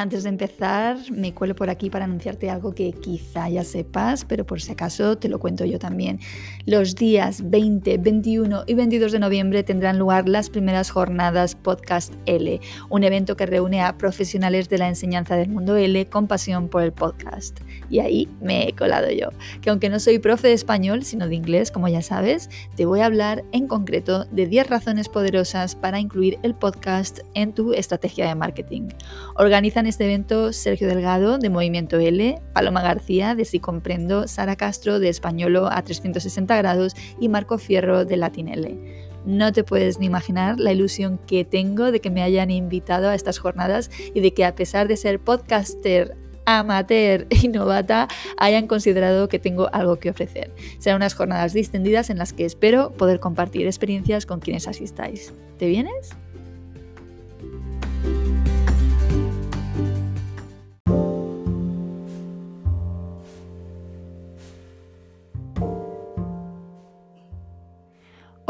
Antes de empezar, me cuelo por aquí para anunciarte algo que quizá ya sepas, pero por si acaso te lo cuento yo también. Los días 20, 21 y 22 de noviembre tendrán lugar las primeras jornadas Podcast L, un evento que reúne a profesionales de la enseñanza del mundo L con pasión por el podcast. Y ahí me he colado yo, que aunque no soy profe de español, sino de inglés, como ya sabes, te voy a hablar en concreto de 10 razones poderosas para incluir el podcast en tu estrategia de marketing. Organizan este evento Sergio Delgado de Movimiento L, Paloma García de Si Comprendo, Sara Castro de Españolo a 360 grados y Marco Fierro de Latin L. No te puedes ni imaginar la ilusión que tengo de que me hayan invitado a estas jornadas y de que a pesar de ser podcaster amateur y novata hayan considerado que tengo algo que ofrecer. Serán unas jornadas distendidas en las que espero poder compartir experiencias con quienes asistáis. ¿Te vienes?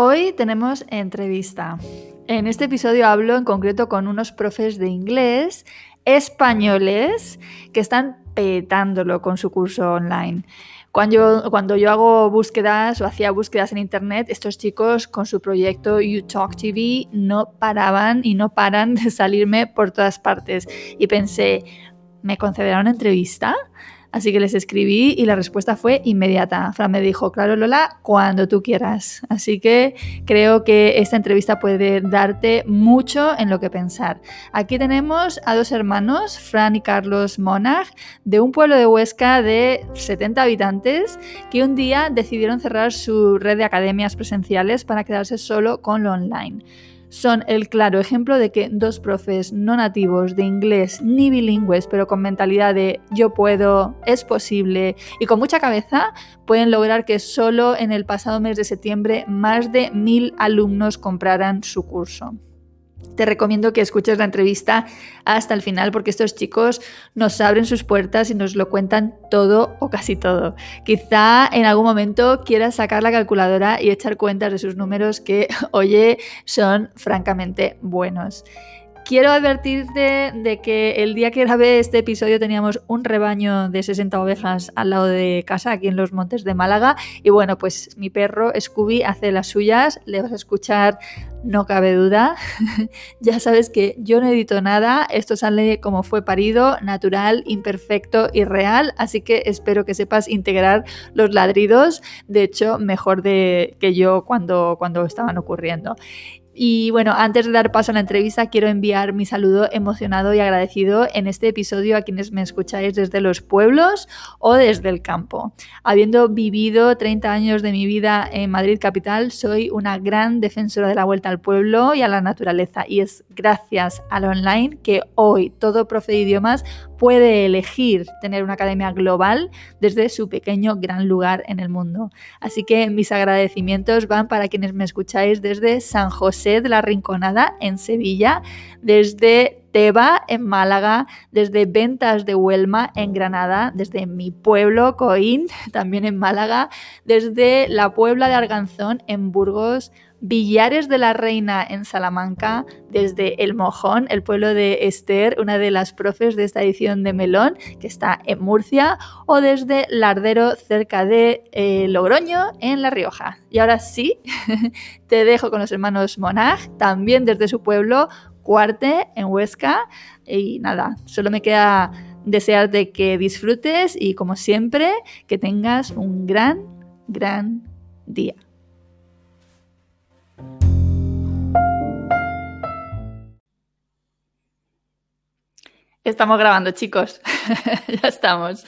Hoy tenemos entrevista. En este episodio hablo en concreto con unos profes de inglés españoles que están petándolo con su curso online. Cuando yo, hago búsquedas o hacía búsquedas en internet, estos chicos con su proyecto YouTalk TV no paraban y no paran de salirme por todas partes. Y pensé, ¿me concederán una entrevista? Así que les escribí y la respuesta fue inmediata. Fran me dijo, claro Lola, cuando tú quieras. Así que creo que esta entrevista puede darte mucho en lo que pensar. Aquí tenemos a dos hermanos, Fran y Carlos Monag, de un pueblo de Huesca de 70 habitantes, que un día decidieron cerrar su red de academias presenciales para quedarse solo con lo online son el claro ejemplo de que dos profes no nativos de inglés ni bilingües, pero con mentalidad de yo puedo, es posible y con mucha cabeza, pueden lograr que solo en el pasado mes de septiembre más de mil alumnos compraran su curso te recomiendo que escuches la entrevista hasta el final porque estos chicos nos abren sus puertas y nos lo cuentan todo o casi todo. Quizá en algún momento quieras sacar la calculadora y echar cuentas de sus números que, oye, son francamente buenos. Quiero advertirte de que el día que grabé este episodio teníamos un rebaño de 60 ovejas al lado de casa, aquí en los montes de Málaga. Y bueno, pues mi perro Scooby hace las suyas, le vas a escuchar, no cabe duda. ya sabes que yo no edito nada, esto sale como fue parido, natural, imperfecto y real, así que espero que sepas integrar los ladridos, de hecho, mejor de que yo cuando, cuando estaban ocurriendo. Y bueno, antes de dar paso a la entrevista, quiero enviar mi saludo emocionado y agradecido en este episodio a quienes me escucháis desde los pueblos o desde el campo. Habiendo vivido 30 años de mi vida en Madrid capital, soy una gran defensora de la vuelta al pueblo y a la naturaleza. Y es gracias al online que hoy todo profe de idiomas puede elegir tener una academia global desde su pequeño gran lugar en el mundo. Así que mis agradecimientos van para quienes me escucháis desde San José de la Rinconada en Sevilla, desde Teba en Málaga, desde Ventas de Huelma en Granada, desde mi pueblo Coín también en Málaga, desde la Puebla de Arganzón en Burgos, Villares de la Reina en Salamanca, desde El Mojón, el pueblo de Esther, una de las profes de esta edición de Melón, que está en Murcia, o desde Lardero, cerca de eh, Logroño, en La Rioja. Y ahora sí, te dejo con los hermanos Monag, también desde su pueblo, Cuarte, en Huesca. Y nada, solo me queda desearte que disfrutes y como siempre, que tengas un gran, gran día. Estamos grabando, chicos. ya estamos.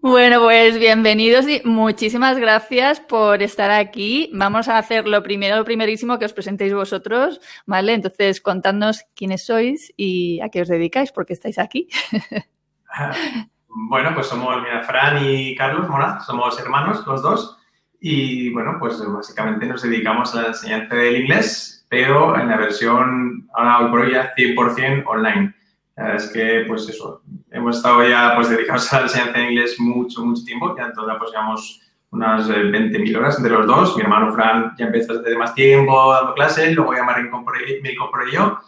Bueno, pues bienvenidos y muchísimas gracias por estar aquí. Vamos a hacer lo primero, lo primerísimo que os presentéis vosotros, ¿vale? Entonces, contadnos quiénes sois y a qué os dedicáis, porque estáis aquí. bueno, pues somos mira, Fran y Carlos Mora, somos hermanos los dos. Y bueno, pues básicamente nos dedicamos a la enseñanza del inglés, pero en la versión ahora hoy por hoy ya 100% online. La verdad es que, pues eso, hemos estado ya pues dedicados a la enseñanza de inglés mucho, mucho tiempo. Ya en total pues llevamos unas 20.000 eh, horas entre los dos. Mi hermano Fran ya empezó desde más tiempo dando clases, luego ya me incorporé, me incorporé yo.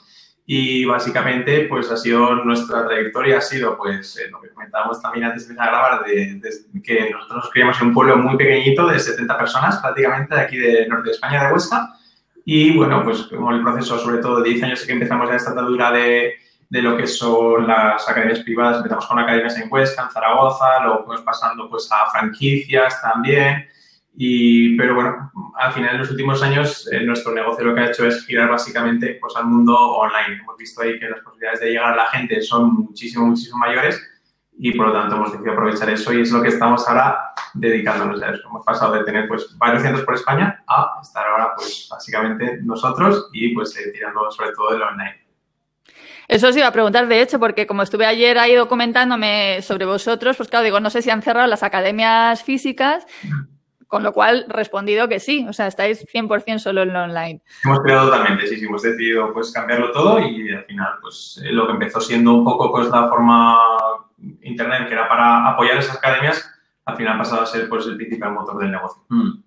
Y básicamente, pues ha sido nuestra trayectoria, ha sido, pues, eh, lo que comentábamos también antes de empezar a grabar, de, que nosotros nos criamos en un pueblo muy pequeñito de 70 personas prácticamente, de aquí de norte de España, de Huesca. Y bueno, pues como el proceso, sobre todo de 10 años que empezamos ya esta andadura de, de lo que son las academias privadas. Empezamos con academias en Huesca, en Zaragoza, luego fuimos pasando pues a franquicias también. Y, pero bueno, al final en los últimos años eh, nuestro negocio lo que ha hecho es girar básicamente pues, al mundo online. Hemos visto ahí que las posibilidades de llegar a la gente son muchísimo, muchísimo mayores y por lo tanto hemos decidido aprovechar eso y es lo que estamos ahora dedicándonos a eso. Hemos pasado de tener pues varios centros por España a estar ahora pues básicamente nosotros y pues eh, tirando sobre todo del online. Eso os iba a preguntar, de hecho, porque como estuve ayer ahí documentándome sobre vosotros, pues claro, digo, no sé si han cerrado las academias físicas, con lo cual respondido que sí, o sea, estáis 100% solo en lo online. Hemos creado totalmente, sí, sí, hemos decidido pues cambiarlo todo y al final, pues eh, lo que empezó siendo un poco pues la forma internet que era para apoyar esas academias, al final ha pasado a ser pues el principal motor del negocio. Mm.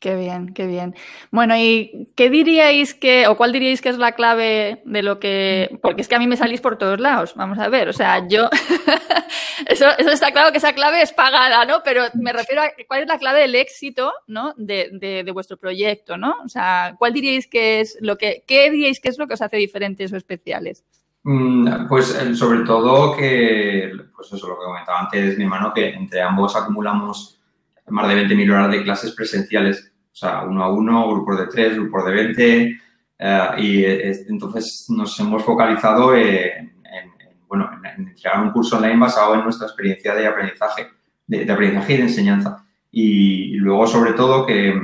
Qué bien, qué bien. Bueno, ¿y qué diríais que, o cuál diríais que es la clave de lo que, porque es que a mí me salís por todos lados, vamos a ver, o sea, yo, eso, está claro que esa clave es pagada, ¿no? Pero me refiero a cuál es la clave del éxito, ¿no? De, de, vuestro proyecto, ¿no? O sea, ¿cuál diríais que es lo que, qué diríais que es lo que os hace diferentes o especiales? Mm, pues sobre todo que, pues eso, lo que comentaba antes mi hermano, que entre ambos acumulamos más de 20.000 horas de clases presenciales o sea, uno a uno, grupos de tres, grupos de 20. Eh, y entonces nos hemos focalizado en, bueno, en, entregar un curso online basado en nuestra experiencia de aprendizaje, de, aprendizaje y de enseñanza. Y luego, sobre todo, que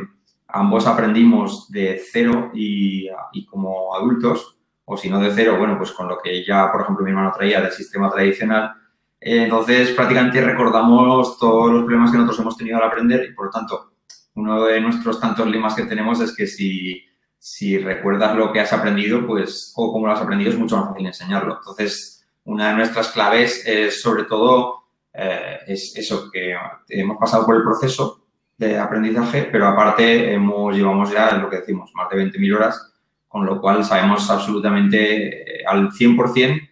ambos aprendimos de cero y, como adultos, o si no de cero, bueno, pues con lo que ya, por ejemplo, mi hermano traía del sistema tradicional. entonces, prácticamente recordamos todos los problemas que nosotros hemos tenido al aprender y, por lo tanto, uno de nuestros tantos lemas que tenemos es que si, si recuerdas lo que has aprendido, pues, o cómo lo has aprendido, es mucho más fácil enseñarlo. Entonces, una de nuestras claves es sobre todo eh, es eso, que hemos pasado por el proceso de aprendizaje, pero aparte hemos, llevamos ya, lo que decimos, más de 20.000 horas, con lo cual sabemos absolutamente eh, al 100%, eh,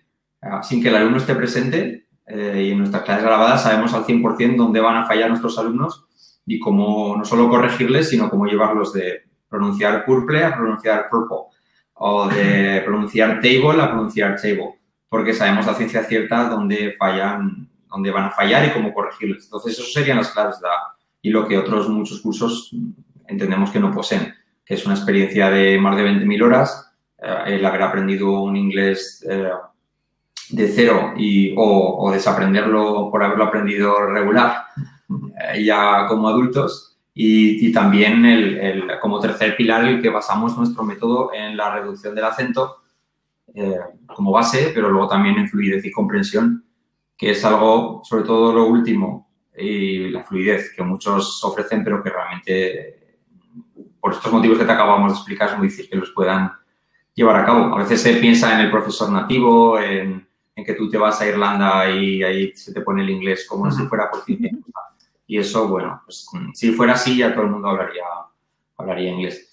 sin que el alumno esté presente, y en nuestras clases grabadas sabemos al 100% dónde van a fallar nuestros alumnos y cómo no solo corregirles, sino cómo llevarlos de pronunciar purple a pronunciar purple o de pronunciar table a pronunciar table, porque sabemos a ciencia cierta dónde fallan, dónde van a fallar y cómo corregirles. Entonces, eso serían las claves de y lo que otros muchos cursos entendemos que no poseen, que es una experiencia de más de 20.000 horas, eh, el haber aprendido un inglés eh, de cero y, o, o desaprenderlo por haberlo aprendido regular ya como adultos. Y, también el, como tercer pilar el que basamos nuestro método en la reducción del acento eh, como base, pero luego también en fluidez y comprensión, que es algo, sobre todo lo último, y la fluidez que muchos ofrecen, pero que realmente, por estos motivos que te acabamos de explicar, es muy difícil que los puedan llevar a cabo. A veces se piensa en el profesor nativo, en, que tú te vas a Irlanda y ahí se te pone el inglés como si fuera por ti y eso, bueno, pues si fuera así ya todo el mundo hablaría, hablaría inglés.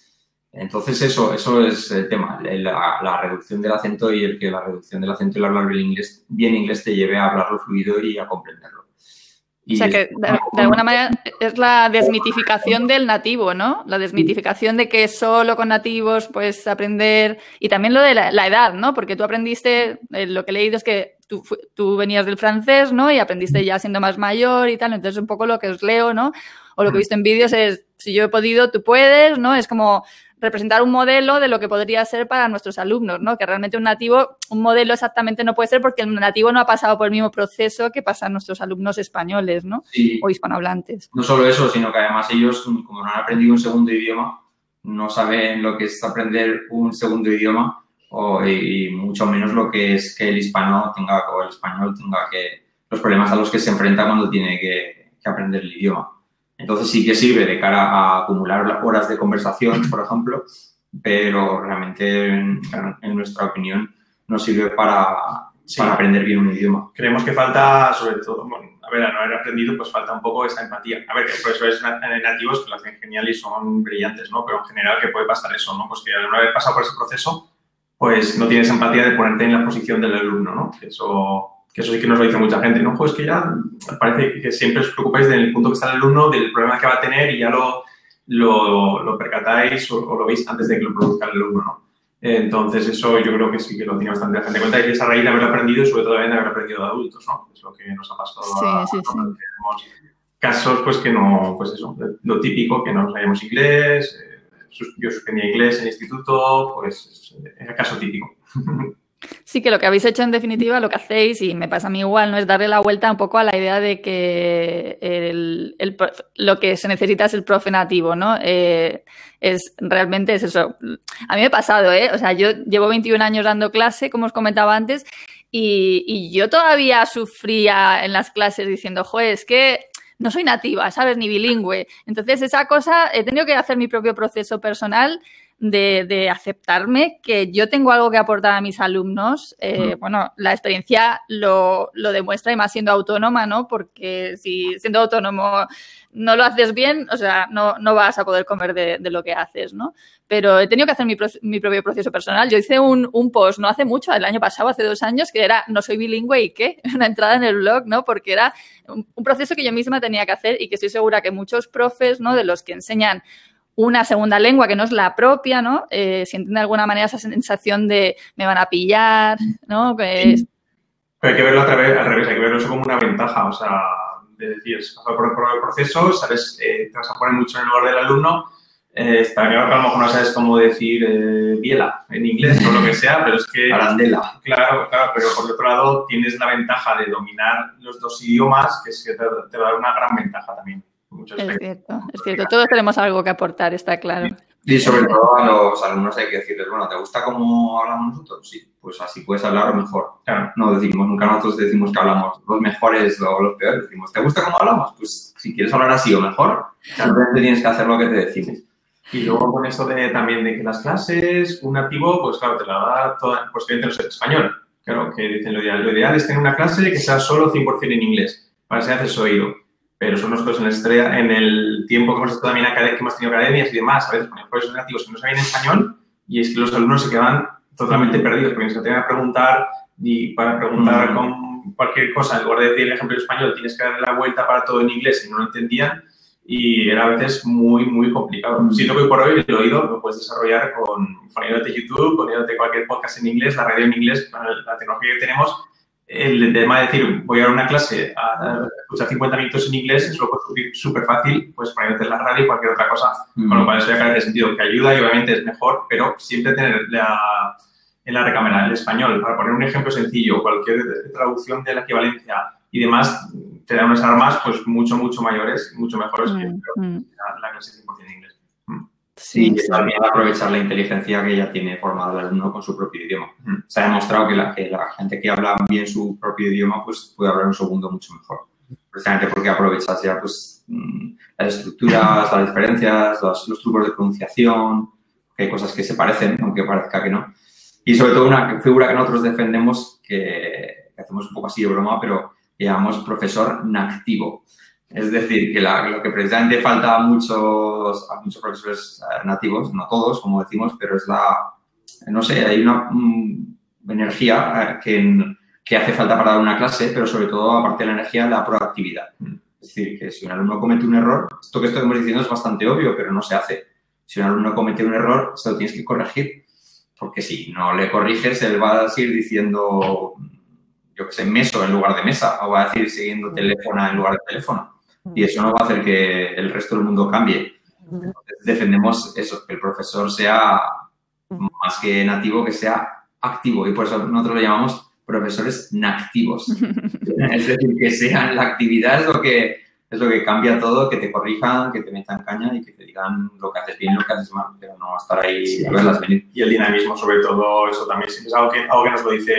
Entonces eso, eso es el tema, la, reducción del acento y el que la reducción del acento y el hablar inglés, bien inglés te lleve a hablarlo fluido y a comprenderlo. o sea que de, alguna manera es la desmitificación del nativo, ¿no? La desmitificación de que solo con nativos puedes aprender y también lo de la, la edad, ¿no? Porque tú aprendiste, eh, lo que he leído es que tú, venías del francés, ¿no? Y aprendiste ya siendo más mayor y tal. Entonces, un poco lo que os leo, ¿no? O lo que he visto en vídeos es, si yo he podido, tú puedes, ¿no? Es como representar un modelo de lo que podría ser para nuestros alumnos, ¿no? Que realmente un nativo, un modelo exactamente no puede ser porque el nativo no ha pasado por el mismo proceso que pasan nuestros alumnos españoles, ¿no? O hispanohablantes. No solo eso, sino que además ellos, como no han aprendido un segundo idioma, no saben lo que es aprender un segundo idioma o, y mucho menos lo que es que el hispano tenga o el español tenga que los problemas a los que se enfrenta cuando tiene que, que aprender el idioma. Entonces sí que sirve de cara a acumular horas de conversación, por ejemplo, pero realmente, en, nuestra opinión, no sirve para, para, aprender bien un idioma. Creemos que falta, sobre todo, bueno, a ver, al no haber aprendido, pues falta un poco esa empatía. A ver, que profesores nativos que lo hacen genial y son brillantes, ¿no? Pero en general, ¿qué puede pasar eso, no? Pues que al no haber pasado por ese proceso, pues no tienes empatía de ponerte en la posición del alumno, ¿no? eso que eso sí que nos lo dice mucha gente, ¿no? Pues que ya parece que siempre os preocupáis del punto que está el alumno, del problema que va a tener y ya lo, lo, lo percatáis o, lo veis antes de que lo produzca el alumno, ¿no? Entonces, eso yo creo que sí que lo tiene bastante la gente en cuenta y que esa raíz de haberlo aprendido y sobre todo de haber aprendido de adultos, ¿no? Es lo que nos ha pasado sí, a, sí, sí. tenemos casos, pues que no, pues eso, lo típico, que no sabíamos inglés, eh, yo suspendía inglés en instituto, pues es el caso típico. Sí, que lo que habéis hecho en definitiva, lo que hacéis, y me pasa a mí igual, no es darle la vuelta un poco a la idea de que el, lo que se necesita es el profe nativo, ¿no? Eh, es realmente es eso. A mí me ha pasado, ¿eh? O sea, yo llevo 21 años dando clase, como os comentaba antes, y, y yo todavía sufría en las clases diciendo, joder, es que no soy nativa, ¿sabes? Ni bilingüe. Entonces, esa cosa, he tenido que hacer mi propio proceso personal de, de, aceptarme que yo tengo algo que aportar a mis alumnos. Eh, bueno, la experiencia lo, lo, demuestra y más siendo autónoma, ¿no? Porque si siendo autónomo no lo haces bien, o sea, no, no vas a poder comer de, de, lo que haces, ¿no? Pero he tenido que hacer mi, mi propio proceso personal. Yo hice un, un, post no hace mucho, el año pasado, hace dos años, que era no soy bilingüe y qué, una entrada en el blog, ¿no? Porque era un, un proceso que yo misma tenía que hacer y que estoy segura que muchos profes, ¿no? De los que enseñan una segunda lengua que no es la propia, ¿no? Eh, sienten de alguna manera esa sensación de me van a pillar, ¿no? Que hay que verlo otra vez, al revés, hay que verlo eso como una ventaja, o sea, de decir, pasar por, por, el proceso, sabes, eh, te vas a poner mucho en el lugar del alumno, eh, está claro que a lo mejor no sabes cómo decir eh, biela en inglés o lo que sea, pero es que... Arandela. Claro, claro, pero por otro lado tienes la ventaja de dominar los dos idiomas, que es que te, te va a dar una gran ventaja también. Es cierto, es cierto. Todos tenemos algo que aportar, está claro. Y sobre todo a los alumnos hay que decirles, bueno, ¿te gusta cómo hablamos nosotros? Sí, pues así puedes hablar mejor. Claro. No decimos, nunca nosotros decimos que hablamos los mejores o los peores. Decimos, ¿te gusta cómo hablamos? Pues si quieres hablar así o mejor, realmente tienes que hacer lo que te decimos. Y luego con eso de, también de que las clases, un nativo, pues claro, te la da toda, pues que no español. Claro, que dicen lo ideal. Lo ideal es tener una clase que sea solo 100% en inglés, para que se hace oído pero son nosotros en la historia, en el tiempo que hemos estado también que hemos tenido academias y demás, a veces con profesores nativos que no saben español y es que los alumnos se quedan totalmente perdidos porque se tienen que preguntar y para preguntar con cualquier cosa, en lugar de decir el ejemplo en español, tienes que darle la vuelta para todo en inglés y no lo entendían y era a veces muy, muy complicado. Siento que por hoy el oído lo puedes desarrollar con poniéndote YouTube, poniéndote cualquier podcast en inglés, la radio en inglés, la tecnología que tenemos el tema de decir, voy a dar una clase a, escuchar 50 minutos en inglés, es lo puedes súper fácil, pues para meter la radio y cualquier otra cosa. Con lo mm. cual, eso ya carece de sentido, que ayuda y obviamente es mejor, pero siempre tener la, en la recámara el español. Para poner un ejemplo sencillo, cualquier traducción de la equivalencia y demás, te da unas armas pues mucho, mucho mayores, mucho mejores que mm, mm. la, la clase 100% en inglés. Sí, y también aprovechar la inteligencia que ya tiene formado el alumno con su propio idioma. Se ha demostrado que la, que la gente que habla bien su propio idioma pues puede hablar un segundo mucho mejor. Precisamente porque aprovechas ya pues mm, las estructuras, las diferencias, los, los trucos de pronunciación, que hay cosas que se parecen, aunque parezca que no. Y sobre todo una figura que nosotros defendemos, que, que hacemos un poco así de broma, pero llamamos profesor nactivo. Es decir, que lo que precisamente falta a muchos, a muchos profesores eh, nativos, no todos, como decimos, pero es la, no sé, hay una energía eh, que, que, hace falta para dar una clase, pero sobre todo, aparte de la energía, la proactividad. Es decir, que si un alumno comete un error, esto que estamos diciendo es bastante obvio, pero no se hace. Si un alumno comete un error, se lo tienes que corregir, porque si no le corriges, él va a seguir diciendo, yo qué sé, meso en lugar de mesa, o va a decir siguiendo teléfono en lugar de teléfono y eso no va a hacer que el resto del mundo cambie. defendemos eso, que el profesor sea más que nativo, que sea activo. Y por eso nosotros lo llamamos profesores nactivos. es decir, que sean la actividad es lo que es lo que cambia todo, que te corrijan, que te metan caña y que te digan lo que haces bien y lo que haces mal, pero no estar ahí Sí, y verlas venir. Y el dinamismo, sobre todo, eso también es algo que, algo que nos lo dice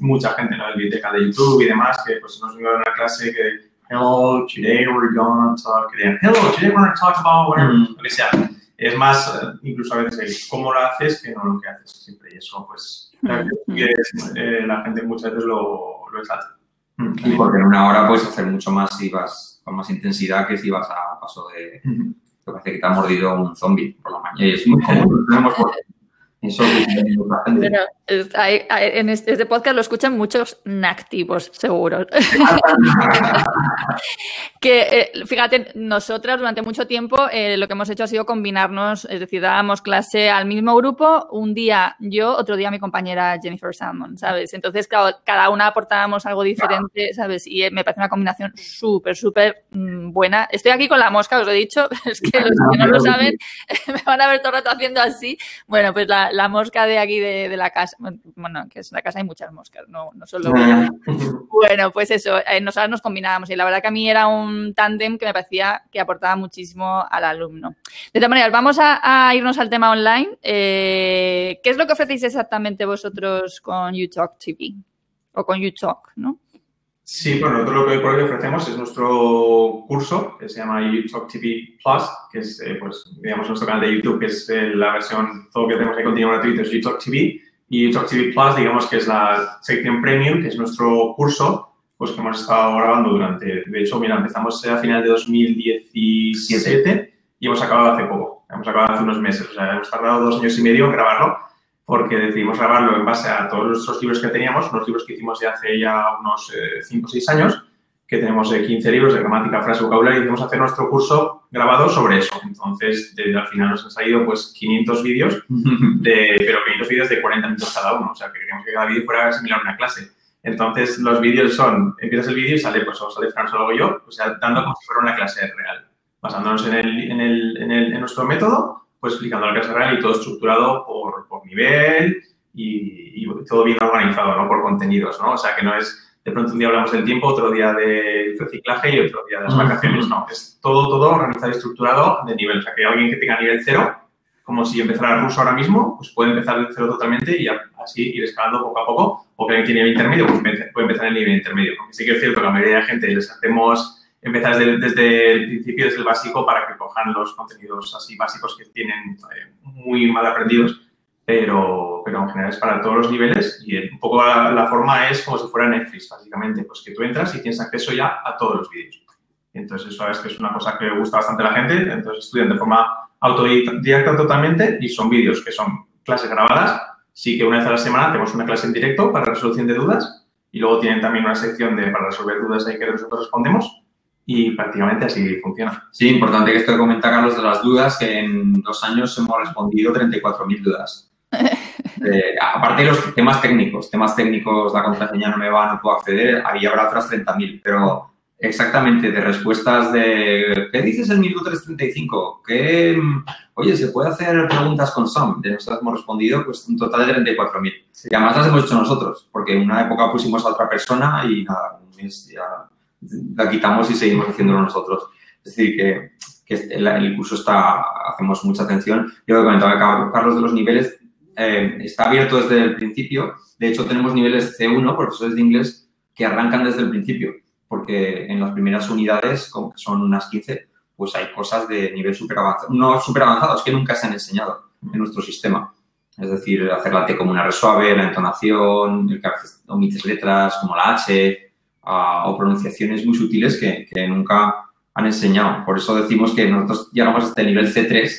mucha gente, ¿no? El biblioteca de YouTube y demás, que pues nos vino a una clase que, hello, today we're gonna talk, que digan, hello, today we're gonna talk about whatever, Mm. lo que sea. Es más, eh, incluso a veces cómo lo haces que no lo que haces siempre. Y eso, pues, Mm. que es, eh, la gente muchas veces lo, lo exalta. Mm. Y porque en una hora puedes hacer mucho más si vas con más intensidad que si vas a paso de... Mm. que parece que te ha mordido un zombie por la mañana. Y es muy común, Eso. Bueno, es- hay- hay- en este, este podcast lo escuchan muchos nactivos, seguro. que eh, fíjate, nosotras durante mucho tiempo eh, lo que hemos hecho ha sido combinarnos, es decir, dábamos clase al mismo grupo, un día yo, otro día mi compañera Jennifer Salmon, ¿sabes? Entonces, claro, cada una aportábamos algo diferente, ¿sabes? Y eh, me parece una combinación súper, súper mm, buena. Estoy aquí con la mosca, os lo he dicho, es que los que no lo saben me van a ver todo el rato haciendo así. Bueno, pues la, la mosca de aquí de, de la casa, bueno, que es la casa hay muchas moscas, no, no solo una. Bueno, pues eso, eh, nosotros nos combinábamos y la verdad que a mí era un tándem que me parecía que aportaba muchísimo al alumno. De todas maneras, vamos a, a irnos al tema online. Eh, ¿Qué es lo que ofrecéis exactamente vosotros con UTalk TV? O con UTalk, ¿no? Sí, pues nosotros lo que por hoy ofrecemos es nuestro curso que se llama YouTube TV Plus, que es, eh, pues, digamos, nuestro canal de YouTube, que es eh, la versión, todo lo que tenemos de contenido gratuito es YouTube TV. Y YouTube TV Plus, digamos que es la sección premium, que es nuestro curso, pues que hemos estado grabando durante, de hecho, mira, empezamos a final de 2017 y hemos acabado hace poco, hemos acabado hace unos meses, o sea, hemos tardado dos años y medio en grabarlo porque decidimos grabarlo en base a todos nuestros libros que teníamos, unos libros que hicimos ya hace ya unos 5 o 6 años, que tenemos eh, 15 libros de gramática, frase, vocabulario, y decidimos hacer nuestro curso grabado sobre eso. Entonces, desde al final nos han salido pues 500 vídeos, de, pero 500 vídeos de 40 minutos cada uno, o sea, que queríamos que cada vídeo fuera similar a una clase. Entonces, los vídeos son, empiezas el vídeo y sale, pues, o sale Fran o yo, o sea, dando como si fuera una clase real, basándonos en, el, en, el, en, el, en nuestro método pues explicando la clase real y todo estructurado por, por nivel y, y, todo bien organizado, ¿no? Por contenidos, ¿no? O sea, que no es de pronto un día hablamos del tiempo, otro día del reciclaje y otro día de las vacaciones, no. Es todo, todo organizado y estructurado de nivel. O sea, que alguien que tenga nivel cero, como si empezara ruso ahora mismo, pues puede empezar de cero totalmente y así ir escalando poco a poco. O que alguien tiene nivel intermedio, pues puede empezar en el nivel intermedio. Aunque sí que es cierto que la mayoría de gente les hacemos empezar desde, desde, el principio, desde el básico, para que cojan los contenidos así básicos que tienen eh, muy mal aprendidos, pero, pero en general es para todos los niveles y un poco la, la, forma es como si fuera Netflix, básicamente, pues que tú entras y tienes acceso ya a todos los vídeos. Entonces, eso es que es una cosa que gusta bastante a la gente, entonces estudian de forma autodidacta totalmente y son vídeos que son clases grabadas, sí que una vez a la semana tenemos una clase en directo para resolución de dudas y luego tienen también una sección de para resolver dudas ahí que nosotros respondemos y prácticamente así funciona. Sí, importante que esto comenta Carlos de las dudas, que en dos años hemos respondido 34.000 dudas. Eh, aparte de los temas técnicos, temas técnicos, la contraseña no me va, no puedo acceder, ahí habrá otras 30.000, pero exactamente de respuestas de ¿qué dices el minuto 335? ¿Qué, oye, ¿se puede hacer preguntas con SOM? De nosotros hemos respondido pues un total de 34.000. Sí. Y además las hemos hecho nosotros, porque en una época pusimos a otra persona y nada, un mes ya la quitamos y seguimos haciéndolo nosotros. Es decir, que, que el, curso está, hacemos mucha atención. Yo lo comentaba Carlos de los niveles, eh, está abierto desde el principio. De hecho, tenemos niveles C1, profesores de inglés, que arrancan desde el principio, porque en las primeras unidades, como que son unas 15, pues hay cosas de nivel súper avanzado, no súper avanzados, que nunca se han enseñado en nuestro sistema. Es decir, hacer la T como una resuave, la entonación, el que omites letras como la H, Uh, o pronunciaciones muy sutiles que, que, nunca han enseñado. Por eso decimos que nosotros llegamos hasta el nivel C3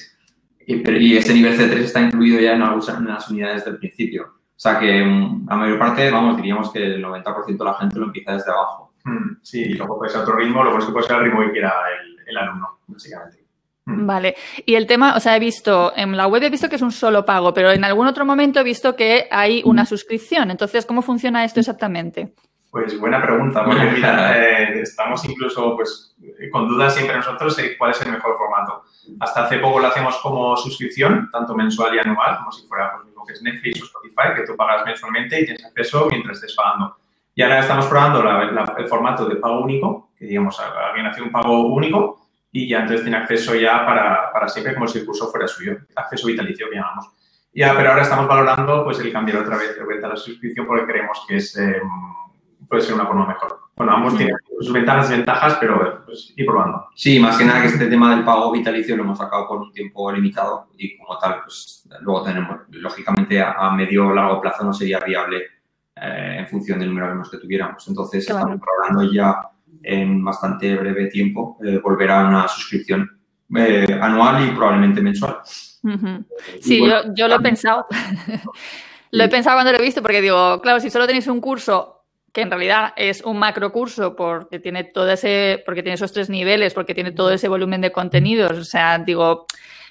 y, y ese nivel C3 está incluido ya en, algunas, en las unidades del principio. O sea que um, la mayor parte, vamos, diríamos que el 90% de la gente lo empieza desde abajo. Mm, sí, y luego puede ser otro ritmo, luego es que puede ser el ritmo que quiera el, el alumno, básicamente. Vale. Y el tema, o sea, he visto, en la web he visto que es un solo pago, pero en algún otro momento he visto que hay una suscripción. Entonces, ¿cómo funciona esto exactamente? Pues buena pregunta, porque mira, eh, estamos incluso pues, con dudas siempre nosotros de cuál es el mejor formato. Hasta hace poco lo hacemos como suscripción, tanto mensual y anual, como si fuera pues, mismo que es Netflix o Spotify, que tú pagas mensualmente y tienes acceso mientras estés pagando. Y ahora estamos probando el formato de pago único, que digamos, alguien hace un pago único y ya entonces tiene acceso ya para, para siempre como si el curso fuera suyo, acceso vitalicio que llamamos. Ya, pero ahora estamos valorando pues el cambiar otra vez de vuelta a la suscripción porque creemos que es, eh, puede ser una forma mejor. Bueno, ambos tienen sus ventajas y ventajas, pero pues, ir probando. Sí, más que nada que este tema del pago vitalicio lo hemos sacado por un tiempo limitado y como tal, pues luego tenemos, lógicamente a, medio o largo plazo no sería viable eh, en función del número de alumnos que tuviéramos. Entonces, estamos probando ya en bastante breve tiempo eh, volver a una suscripción anual y probablemente mensual. Sí, yo, yo, lo he pensado. lo he pensado cuando lo he visto porque digo, claro, si solo tenéis un curso que en realidad es un macro curso porque tiene todo ese, porque tiene esos tres niveles, porque tiene todo ese volumen de contenidos, o sea, digo,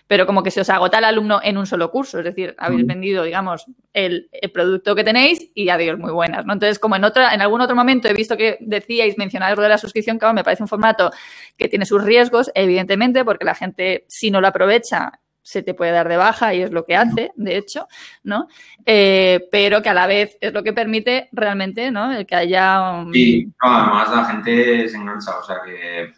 pero como que se os agota el alumno en un solo curso, es decir, habéis vendido, digamos, el, producto que tenéis y adiós, muy buenas, ¿no? Entonces, como en otra, en algún otro momento he visto que decíais, mencionar lo de la suscripción, que me parece un formato que tiene sus riesgos, evidentemente, porque la gente, si no lo aprovecha, se te puede dar de baja y es lo que hace, de hecho, ¿no? Eh, pero que a la vez es lo que permite realmente, ¿no? El que haya... Un... Sí, además la gente se engancha, o sea que,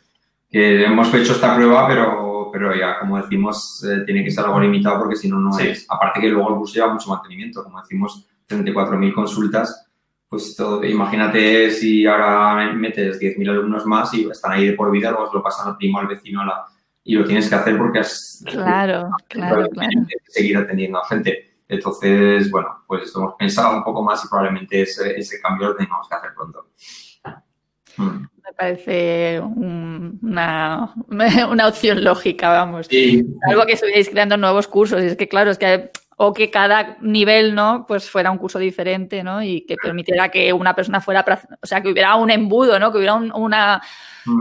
que, hemos hecho esta prueba, pero, pero ya, como decimos, eh, tiene que ser algo limitado porque si no, no es... Aparte que luego el curso lleva mucho mantenimiento, como decimos, 34.000 consultas, pues todo, imagínate si ahora metes 10.000 alumnos más y están ahí de por vida, luego se lo pasan al primo, al vecino, a la y lo tienes que hacer porque has claro, claro, claro. seguir atendiendo a gente. Entonces, bueno, pues hemos pensado un poco más y probablemente ese, ese cambio lo tengamos que hacer pronto. Mm. Me parece una, una, opción lógica, vamos. Algo que estuvierais creando nuevos cursos. Y es que, claro, es que o que cada nivel, ¿no? Pues fuera un curso diferente, ¿no? Y que permitiera que una persona fuera, o sea, que hubiera un embudo, ¿no? Que hubiera una,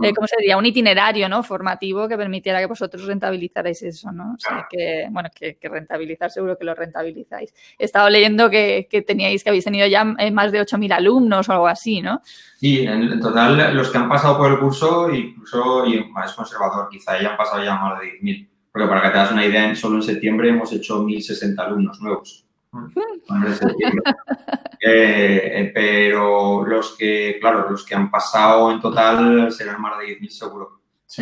eh, ¿cómo se diría? Un itinerario, ¿no? Formativo que permitiera que vosotros rentabilizarais eso, ¿no? O sea, que, bueno, que, rentabilizar seguro que lo rentabilizáis. He estado leyendo que, teníais, que habéis tenido ya eh, más de 8.000 alumnos o algo así, ¿no? Sí, en, total, los que han pasado por el curso, incluso, y más conservador, quizá ya han pasado ya más de 10.000 porque para que te das una idea, solo en septiembre hemos hecho 1.060 alumnos nuevos. Eh, eh, pero los que, claro, los que han pasado en total serán más de 10.000 seguro.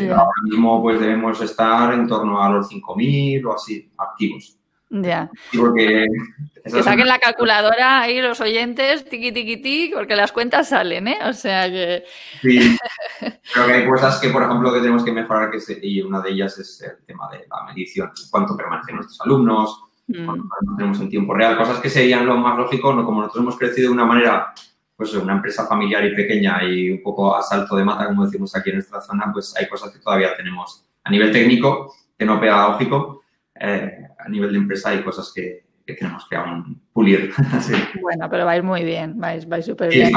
Ahora mismo pues debemos estar en torno a los 5.000 o así, activos. Ya. porque que saquen la calculadora ahí los oyentes, tiqui, tiqui, tiqui, porque las cuentas salen, ¿eh? O sea que... Sí, creo que hay cosas que, por ejemplo, que tenemos que mejorar, que y una de ellas es el tema de la medición, cuánto permanecen nuestros alumnos, mm. cuánto permanecemos en tiempo real, cosas que serían lo más lógico, ¿no? como nosotros hemos crecido de una manera, pues una empresa familiar y pequeña y un poco a salto de mata, como decimos aquí en nuestra zona, pues hay cosas que todavía tenemos a nivel técnico, que no pedagógico, eh, a nivel de empresa hay cosas que, tenemos que aún pulir. Bueno, pero vais muy bien, vais, vais súper bien.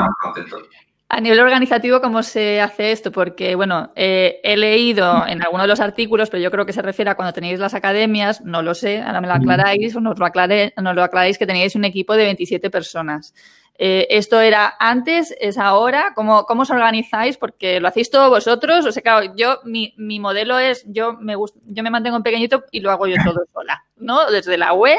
A nivel organizativo, ¿cómo se hace esto? Porque, bueno, eh, he leído en algunos de los artículos, pero yo creo que se refiere a cuando tenéis las academias, no lo sé, ahora me lo aclaráis o nos lo, aclaré, nos lo aclaráis que teníais un equipo de 27 personas. Eh, ¿Esto era antes? ¿Es ahora? ¿Cómo, ¿Cómo os organizáis? Porque lo hacéis todos vosotros. O sea, claro, yo, mi, mi modelo es, yo me gusta, yo me mantengo en pequeñito y lo hago yo todo sola, ¿no? Desde la web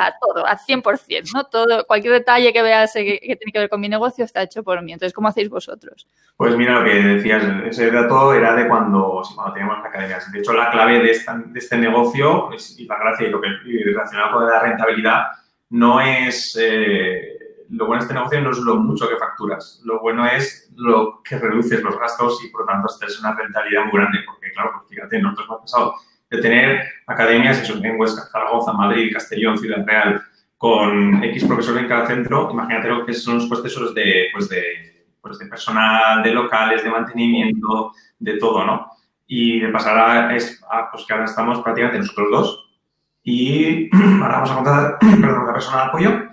a todo, a 100%, ¿no? Todo, cualquier detalle que veas que, tiene que ver con mi negocio está hecho por mí. Entonces, ¿cómo hacéis vosotros? Pues mira, lo que decías, ese dato era de cuando, cuando teníamos la academia. De hecho, la clave de, de este negocio es, y la gracia y lo que y relacionado con la rentabilidad no es... Eh, lo bueno de este negocio no es lo mucho que facturas, lo bueno es lo que reduces los gastos y por lo tanto es una rentabilidad muy grande, porque claro, pues fíjate, nosotros hemos pasado de tener academias en Huesca, Zaragoza, Madrid, Castellón, Ciudad Real, con X profesores en cada centro, imagínate lo que son los costes de, pues de, pues de personal, de locales, de mantenimiento, de todo, ¿no? Y de pasar a, es, pues que ahora estamos prácticamente nosotros dos y ahora vamos a contar, perdón, una persona de apoyo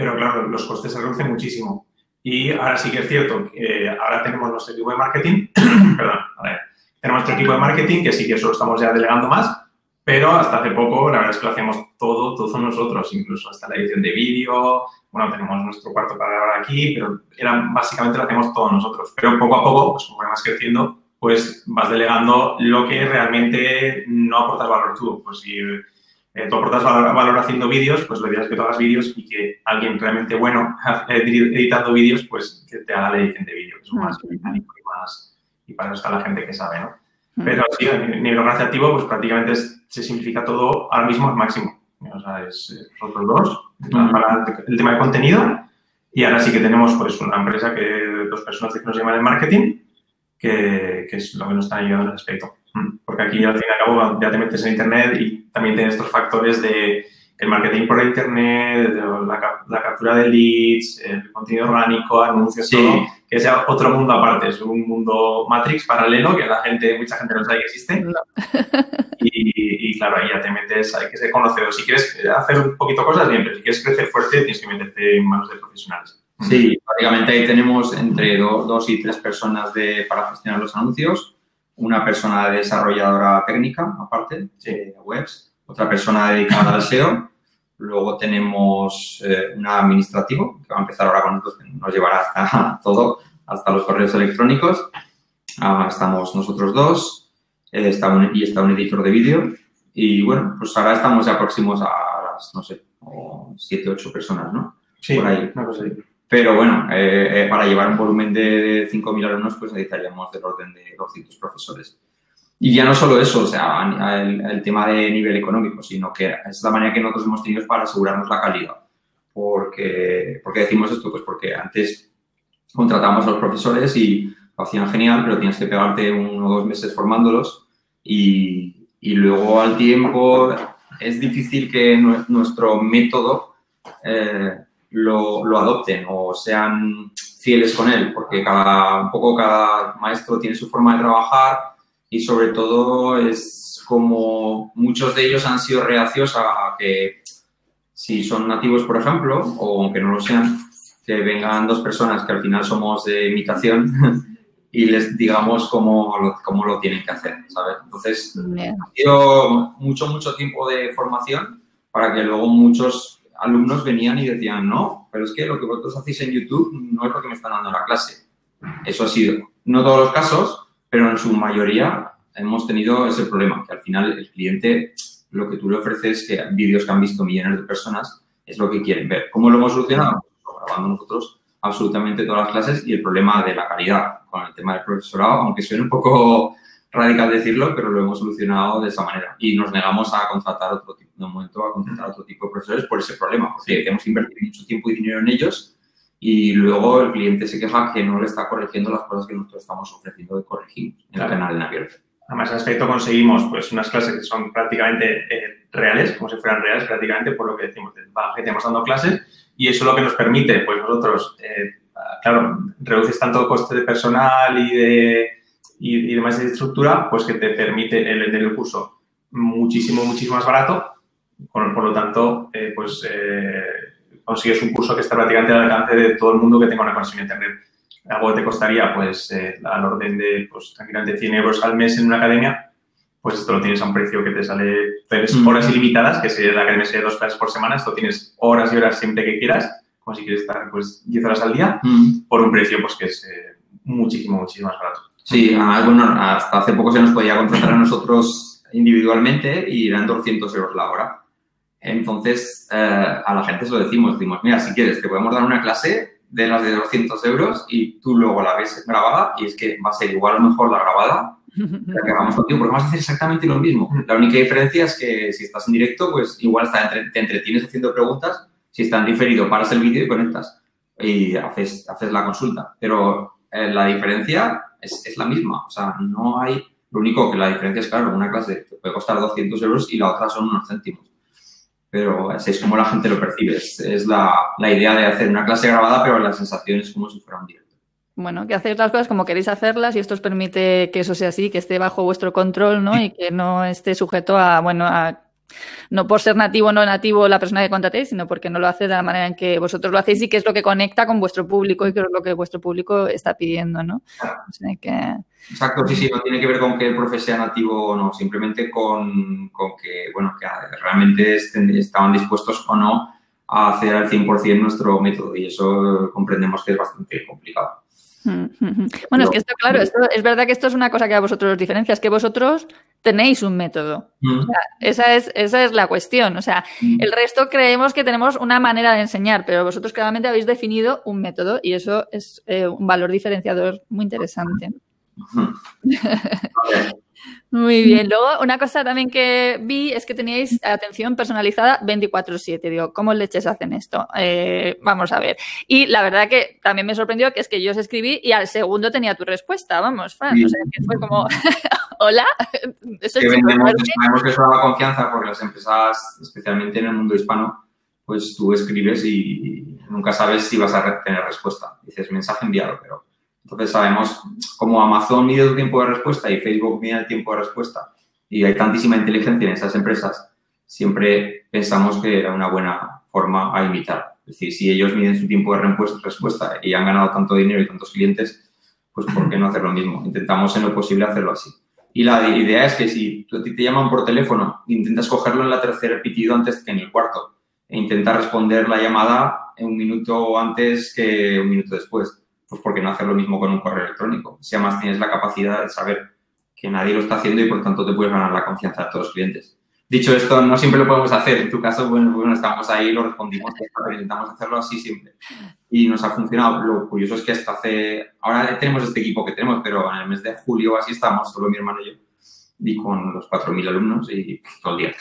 pero claro, los costes se reducen muchísimo. Y ahora sí que es cierto que ahora tenemos nuestro equipo de marketing, perdón, a ver, tenemos nuestro equipo de marketing que sí que eso lo estamos ya delegando más, pero hasta hace poco la verdad es que lo hacemos todo, todos nosotros, incluso hasta la edición de vídeo, bueno, tenemos nuestro cuarto para grabar aquí, pero era, básicamente lo hacemos todos nosotros. Pero poco a poco, pues como vas creciendo, pues vas delegando lo que realmente no aportas valor tú. Pues si eh, tú aportas valor, haciendo vídeos, pues lo ideal es que tú hagas vídeos y que alguien realmente bueno editando vídeos, pues que te haga la edición de vídeo, que es más mecánico y más, y para eso está la gente que sabe, ¿no? Pero sí, a nivel organizativo, pues prácticamente se simplifica todo ahora mismo al máximo. O sea, es nosotros dos, para el tema de contenido, y ahora sí que tenemos pues una empresa que dos personas que nos llaman el marketing, que, que, es lo que nos están ayudando en ese aspecto. Porque aquí al fin y al cabo ya te metes en internet y también tienes estos factores de el marketing por internet, la, captura de leads, el contenido orgánico, anuncios, todo, que sea otro mundo aparte, es un mundo Matrix paralelo que la gente, mucha gente no sabe que existe. Y, claro, ahí ya te metes, hay que ser conocedor. Si quieres hacer un poquito cosas, bien, pero si quieres crecer fuerte, tienes que meterte en manos de profesionales. Sí, básicamente ahí tenemos entre dos y tres personas de, para gestionar los anuncios, una persona desarrolladora técnica, aparte, de webs, otra persona dedicada al SEO Luego tenemos eh, un administrativo, que va a empezar ahora con nosotros, que nos llevará hasta todo, hasta los correos electrónicos. Ah, estamos nosotros dos eh, está y está un editor de vídeo. Y bueno, pues ahora estamos ya próximos a las, no sé, siete, ocho personas, ¿no? Sí, por ahí. Pero bueno, eh, para llevar un volumen de 5.000 alumnos, pues necesitaríamos del orden de 200 profesores. Y ya no solo eso, o sea, el, tema de nivel económico, sino que es la manera que nosotros hemos tenido para asegurarnos la calidad. Porque, porque decimos esto? Pues porque antes contratamos a los profesores y lo hacían genial, pero tienes que pegarte uno o dos meses formándolos y, y luego al tiempo es difícil que nuestro método eh, lo, lo, adopten o sean fieles con él, porque cada, un poco cada maestro tiene su forma de trabajar y sobre todo es como muchos de ellos han sido reacios a que si son nativos, por ejemplo, o aunque no lo sean, que vengan dos personas que al final somos de imitación y les digamos cómo lo, cómo lo tienen que hacer, ¿sabes? Entonces, ha sido mucho, mucho tiempo de formación para que luego muchos alumnos venían y decían, no, pero es que lo que vosotros hacéis en YouTube no es lo que me están dando en la clase. Eso ha sido, no todos los casos, pero en su mayoría hemos tenido ese problema, que al final el cliente lo que tú le ofreces, que vídeos que han visto millones de personas, es lo que quieren ver. ¿Cómo lo hemos solucionado? Pues grabando nosotros absolutamente todas las clases y el problema de la calidad con el tema del profesorado, aunque suene un poco radical decirlo, pero lo hemos solucionado de esa manera. Y nos negamos a contratar otro tipo, de momento a contratar otro tipo de profesores por ese problema, porque tenemos que invertir mucho tiempo y dinero en ellos y luego el cliente se queja que no le está corrigiendo las cosas que nosotros estamos ofreciendo de corregir en el canal en abierto. Además, en aspecto conseguimos pues, unas clases que son prácticamente eh, reales, como si fueran reales prácticamente por lo que decimos, que estamos dando clases y eso es lo que nos permite, pues nosotros, eh, claro, reduces tanto el coste de personal y de, y, demás de estructura, pues que te permite el vender el curso muchísimo, muchísimo más barato, por, por lo tanto, eh, pues consigues un curso que está prácticamente al alcance de todo el mundo que tenga una conexión a Internet. Algo que te costaría, pues, eh, al orden de, pues, tranquilamente 100 euros al mes en una academia, pues esto lo tienes a un precio que te sale, mm. horas ilimitadas, que si la academia sería dos clases por semana, esto tienes horas y horas siempre que quieras, como si quieres estar, pues, 10 horas al día, mm. por un precio, pues, que es eh, muchísimo, muchísimo más barato. Sí, además, bueno, hasta hace poco se nos podía contratar a nosotros individualmente y eran 200 euros la hora. Entonces, eh, a la gente se lo decimos, decimos, mira, si quieres, te podemos dar una clase de las de 200 euros y tú luego la ves grabada y es que va a ser igual o mejor la grabada la que hagamos contigo, porque vas a hacer exactamente lo mismo. La única diferencia es que si estás en directo, pues igual está te entretienes haciendo preguntas, si está en diferido, paras el vídeo y conectas y haces, haces la consulta. Pero eh, la diferencia es, es la misma, o sea, no hay... Lo único que la diferencia es, claro, una clase te puede costar 200 euros y la otra son unos céntimos pero así es como la gente lo percibe. Es, la, la, idea de hacer una clase grabada, pero la sensación es como si fuera un directo. Bueno, que hacéis las cosas como queréis hacerlas y esto os permite que eso sea así, que esté bajo vuestro control, ¿no? Y que no esté sujeto a, bueno, a no por ser nativo o no nativo la persona que contratéis, sino porque no lo hace de la manera en que vosotros lo hacéis y que es lo que conecta con vuestro público y que es lo que vuestro público está pidiendo, ¿no? Exacto, sí, sí, no tiene que ver con que el profe sea nativo o no, simplemente con, con que, bueno, que realmente estaban dispuestos o no a hacer al 100% nuestro método y eso comprendemos que es bastante complicado. Bueno, es que está claro, es verdad que esto es una cosa que a vosotros os diferencia, es que vosotros tenéis un método. esa, es, esa es la cuestión. O sea, el resto creemos que tenemos una manera de enseñar, pero vosotros claramente habéis definido un método y eso es eh, un valor diferenciador muy interesante. Muy bien. Luego, una cosa también que vi es que teníais atención personalizada 24-7. Digo, ¿cómo leches hacen esto? Eh, vamos a ver. Y la verdad que también me sorprendió que es que yo os escribí y al segundo tenía tu respuesta. Vamos, Fran. O sea, que fue como, hola. Eso que vendemos, sabemos que eso da confianza porque las empresas, especialmente en el mundo hispano, pues tú escribes y nunca sabes si vas a tener respuesta. Dices mensaje enviado, pero entonces sabemos cómo Amazon mide el tiempo de respuesta y Facebook mide el tiempo de respuesta y hay tantísima inteligencia en esas empresas, siempre pensamos que era una buena forma a imitar. Es decir, si ellos miden su tiempo de respuesta y han ganado tanto dinero y tantos clientes, pues ¿por qué no hacer lo mismo? Intentamos en lo posible hacerlo así. Y la idea es que si te llaman por teléfono, intentas cogerlo en la tercera pitido antes que en el cuarto e intentar responder la llamada un minuto antes que un minuto después pues ¿por qué no hacer lo mismo con un correo electrónico? Si además tienes la capacidad de saber que nadie lo está haciendo y por tanto te puedes ganar la confianza de todos los clientes. Dicho esto, no siempre lo podemos hacer. En tu caso, bueno, bueno estamos ahí, lo respondimos, intentamos hacerlo así siempre. Y nos ha funcionado. Lo curioso es que hasta hace... Ahora tenemos este equipo que tenemos, pero en el mes de julio así estábamos, solo mi hermano y yo, y con los 4.000 alumnos y todo el día.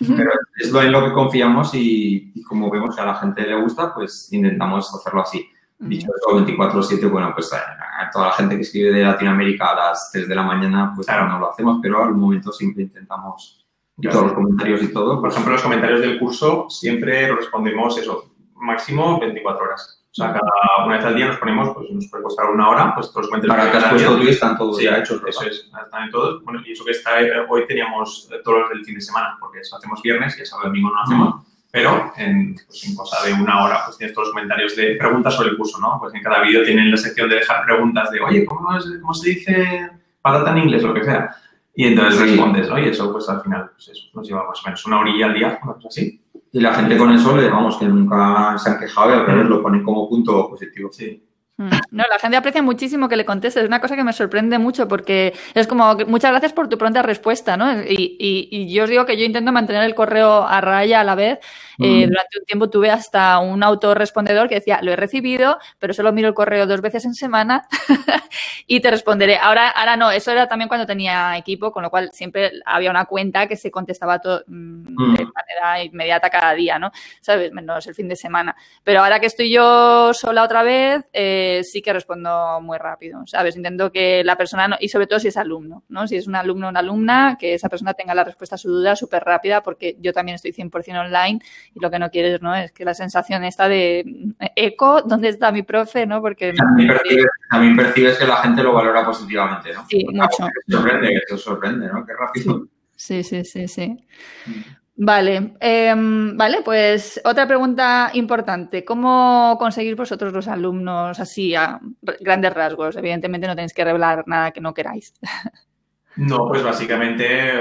Pero es lo en lo que confiamos y, y como vemos que a la gente le gusta, pues intentamos hacerlo así. Dicho eso, 24-7, bueno, pues a, toda la gente que escribe de Latinoamérica a las 3 de la mañana, pues ahora no lo hacemos, pero al momento siempre intentamos todos los comentarios y todo. Por ejemplo, los comentarios del curso siempre los respondemos eso, máximo 24 horas. O sea, cada una vez al día nos ponemos, pues nos puede costar una hora, pues todos los comentarios Para que has puesto tú están todos sí, ya hechos. Eso es, están todos. Bueno, y eso que está, hoy teníamos todos los del fin de semana, porque eso hacemos viernes y el sábado domingo no hacemos pero en, pues en, cosa de una hora pues tienes todos los comentarios de preguntas sobre el curso, ¿no? Pues en cada vídeo tienen la sección de dejar preguntas de, oye, ¿cómo, cómo se dice patata en inglés? Lo que sea. Y entonces respondes, oye, eso pues al final pues eso, nos lleva más o menos una orilla al día, una cosa así. Y la gente con eso, le digamos que nunca se han quejado y al revés lo ponen como punto positivo. Sí. Mm. No, la gente aprecia muchísimo que le contestes. Es una cosa que me sorprende mucho porque es como, muchas gracias por tu pronta respuesta, ¿no? Y, y, y, yo os digo que yo intento mantener el correo a raya a la vez eh, durante un tiempo tuve hasta un autorrespondedor que decía, lo he recibido, pero solo miro el correo dos veces en semana y te responderé. Ahora, ahora no, eso era también cuando tenía equipo, con lo cual siempre había una cuenta que se contestaba todo, mm, de manera inmediata cada día, ¿no? ¿Sabes? Menos el fin de semana. Pero ahora que estoy yo sola otra vez, eh, sí que respondo muy rápido, ¿sabes? Intento que la persona, y sobre todo si es alumno, ¿no? Si es un alumno o una alumna, que esa persona tenga la respuesta a su duda súper rápida, porque yo también estoy 100% online y lo que no quieres, ¿no? Es que la sensación esta de eco, ¿dónde está mi profe? ¿no? Porque también percibes, que la gente lo valora positivamente, ¿no? Sí, mucho. Que sorprende, que te sorprende, ¿no? Qué rápido. Sí, sí, sí, sí. Vale, em, vale, pues otra pregunta importante. ¿Cómo conseguir vosotros los alumnos así a grandes rasgos? Evidentemente no tenéis que revelar nada que no queráis. No, pues básicamente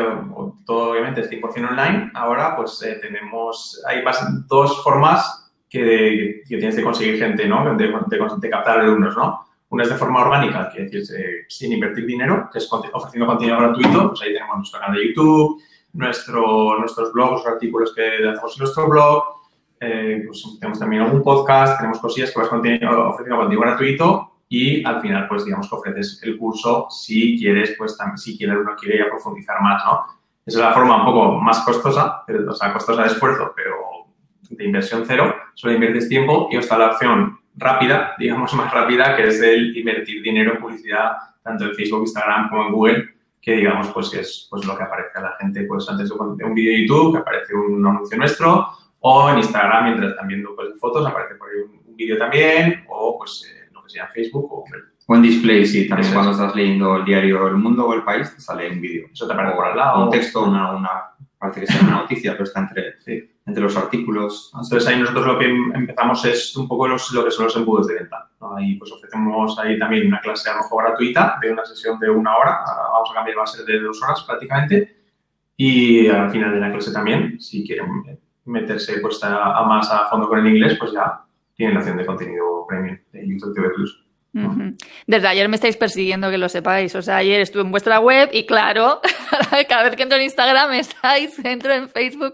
todo obviamente es 100% online. Ahora pues eh, tenemos, hay dos formas que, que, tienes de conseguir gente, ¿no? De, de, captar alumnos, ¿no? Una es de forma orgánica, que es eh, sin invertir dinero, que es ofreciendo contenido gratuito. Pues ahí tenemos nuestro canal de YouTube, nuestro, nuestros blogs, artículos que hacemos en nuestro blog. Eh, pues tenemos también algún podcast, tenemos cosillas que vas ofreciendo contenido gratuito y al final, pues digamos que ofreces el curso si quieres, pues también, si quiere uno quiere ya profundizar más, ¿no? Esa es la forma un poco más costosa, pero, o sea, costosa de esfuerzo, pero de inversión cero, solo inviertes tiempo y está la opción rápida, digamos más rápida, que es el invertir dinero en publicidad, tanto en Facebook, Instagram como en Google, que digamos pues que es pues lo que aparece a la gente pues antes de un vídeo de YouTube, que aparece un anuncio nuestro, o en Instagram, mientras están viendo pues fotos, aparece por ahí un, vídeo también, o pues eh, sea Facebook o O en display, sí, también cuando estás leyendo el diario El Mundo o El País te sale un vídeo. Eso te aparece por al lado. Un texto, una, una parece que sea una noticia, pero está entre, entre los artículos. Entonces ahí nosotros lo que empezamos es un poco los, lo que son los embudos de venta. Ahí pues ofrecemos ahí también una clase a lo mejor gratuita de una sesión de una hora, ahora vamos a cambiar, va a ser de dos horas prácticamente, y al final de la clase también, si quieren meterse pues a, más a fondo con el inglés, pues ya tienen la opción de contenido premium de YouTube TV Plus. Desde ayer me estáis persiguiendo, que lo sepáis. O sea, ayer estuve en vuestra web y claro, cada vez que entro en Instagram estáis, entro en Facebook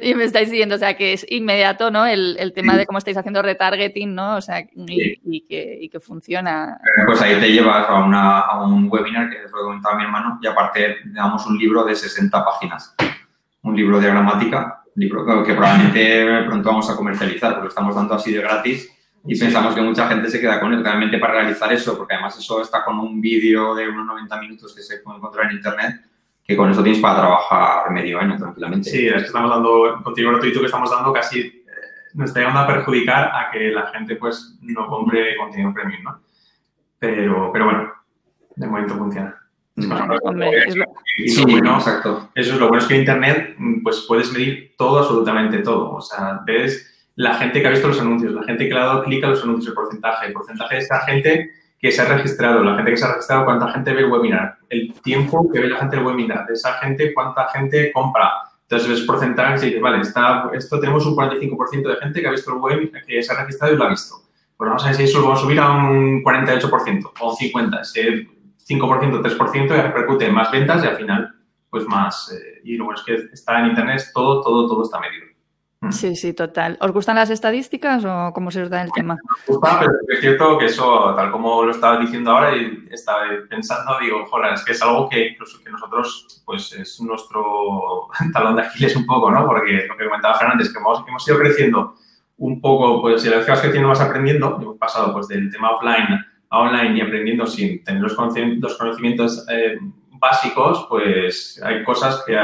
y me estáis siguiendo. O sea, que es inmediato, ¿no? El, tema de cómo estáis haciendo retargeting, ¿no? O sea, y, que, funciona. Pues ahí te llevas a, un webinar que lo comentaba mi hermano y aparte damos un libro de 60 páginas. Un libro de gramática, libro que probablemente pronto vamos a comercializar porque lo estamos dando así de gratis y pensamos que mucha gente se queda con él realmente para realizar eso, porque además eso está con un vídeo de unos 90 minutos que se puede encontrar en internet, que con eso tienes para trabajar medio año tranquilamente. Sí, es que estamos dando, contenido gratuito que estamos dando casi eh, nos está llegando a perjudicar a que la gente pues no compre contenido premium, ¿no? Pero, pero bueno, de momento funciona. Sí, bueno, exacto. Eso es lo bueno, es que en Internet pues puedes medir todo, absolutamente todo. O sea, ves la gente que ha visto los anuncios, la gente que le ha dado clic a los anuncios, el porcentaje, el porcentaje de esa gente que se ha registrado, la gente que se ha registrado, cuánta gente ve el webinar, el tiempo que ve la gente el webinar, de esa gente, cuánta gente compra. Entonces, ves porcentaje y dices, vale, está, esto tenemos un 45% de gente que ha visto el webinar, que se ha registrado y lo ha visto. Pues vamos a ver si eso lo vamos a subir a un 48% o un 50%. Ese 5%, 3% repercute en más ventas y al final, pues más. Eh, y lo bueno es que está en Internet, todo, todo, todo está medido. Mm. Sí, sí, total. ¿Os gustan las estadísticas o cómo se os da el tema? Me gusta, pero es cierto que eso, tal como lo estaba diciendo ahora y estaba pensando, digo, joder, es que es algo que incluso que nosotros, pues es nuestro talón de Aquiles un poco, ¿no? Porque lo que comentaba Fernández, que hemos, hemos ido creciendo un poco, pues si la vez que vas creciendo vas aprendiendo, hemos pasado pues del tema offline a online y aprendiendo sin tener los conocimientos eh, básicos, pues hay cosas que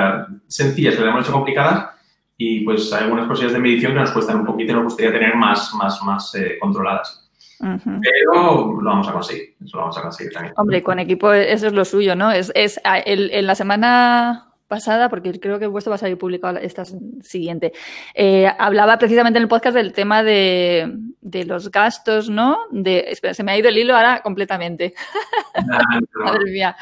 sencillas que le hemos hecho complicadas y pues hay algunas cosillas de medición que nos cuestan un poquito y nos gustaría tener más, más, más eh, controladas. Pero lo vamos a conseguir, eso lo vamos a conseguir también. Hombre, con equipo eso es lo suyo, ¿no? Es, es el, en la semana pasada, porque creo que vuestro va a salir publicado esta siguiente, eh, hablaba precisamente en el podcast del tema de, de los gastos, ¿no? De, espera, se me ha ido el hilo ahora completamente. Madre mía.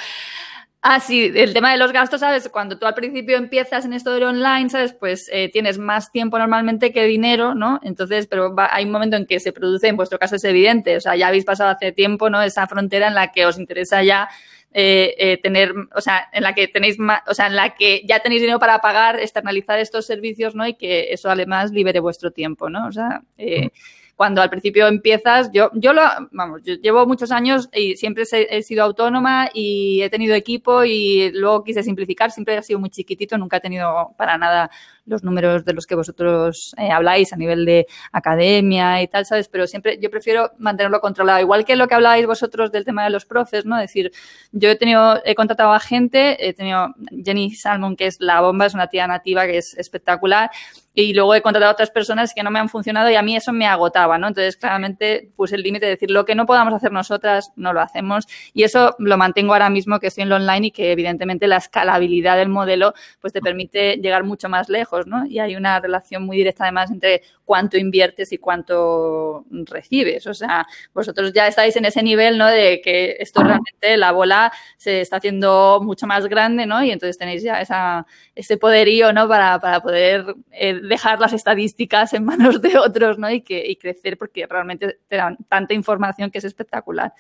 Ah, sí, el tema de los gastos, ¿sabes? Cuando tú al principio empiezas en esto de online, ¿sabes? Pues eh, tienes más tiempo normalmente que dinero, ¿no? Entonces, pero hay un momento en que se produce, en vuestro caso es evidente, o sea, ya habéis pasado hace tiempo, ¿no? Esa frontera en la que os interesa ya eh, eh, tener, o sea, en la que tenéis más, o sea, en la que ya tenéis dinero para pagar, externalizar estos servicios, ¿no? Y que eso además libere vuestro tiempo, ¿no? O sea, eh, cuando al principio empiezas, yo, yo lo, vamos, yo llevo muchos años y siempre he sido autónoma y he tenido equipo y luego quise simplificar, siempre he sido muy chiquitito, nunca he tenido para nada los números de los que vosotros eh, habláis a nivel de academia y tal, ¿sabes? Pero siempre yo prefiero mantenerlo controlado. Igual que lo que habláis vosotros del tema de los profes, ¿no? Es decir, yo he tenido, he contratado a gente, he tenido Jenny Salmon, que es la bomba, es una tía nativa que es espectacular, y luego he contratado a otras personas que no me han funcionado y a mí eso me agotaba, ¿no? Entonces, claramente puse el límite de decir lo que no podamos hacer nosotras, no lo hacemos. Y eso lo mantengo ahora mismo que estoy en lo online y que evidentemente la escalabilidad del modelo pues te permite llegar mucho más lejos ¿no? Y hay una relación muy directa además entre cuánto inviertes y cuánto recibes. O sea, vosotros ya estáis en ese nivel, ¿no? De que esto realmente, la bola se está haciendo mucho más grande, ¿no? Y entonces tenéis ya esa, ese poderío, ¿no? Para, poder eh, dejar las estadísticas en manos de otros, ¿no? Y, que, y crecer porque realmente te dan tanta información que es espectacular.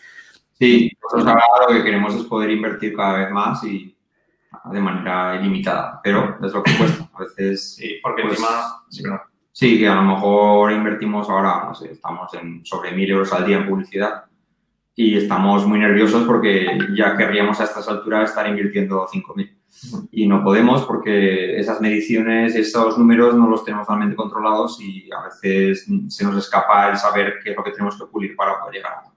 Sí, nosotros ahora lo que queremos es poder invertir cada vez más y de manera ilimitada, pero es lo que cuesta. A veces. Sí, porque pues, encima. Sí, que a lo mejor invertimos ahora, no sé, estamos en sobre mil euros al día en publicidad y estamos muy nerviosos porque ya querríamos a estas alturas estar invirtiendo 5.000 y no podemos porque esas mediciones, esos números no los tenemos totalmente controlados y a veces se nos escapa el saber qué es lo que tenemos que pulir para poder llegar a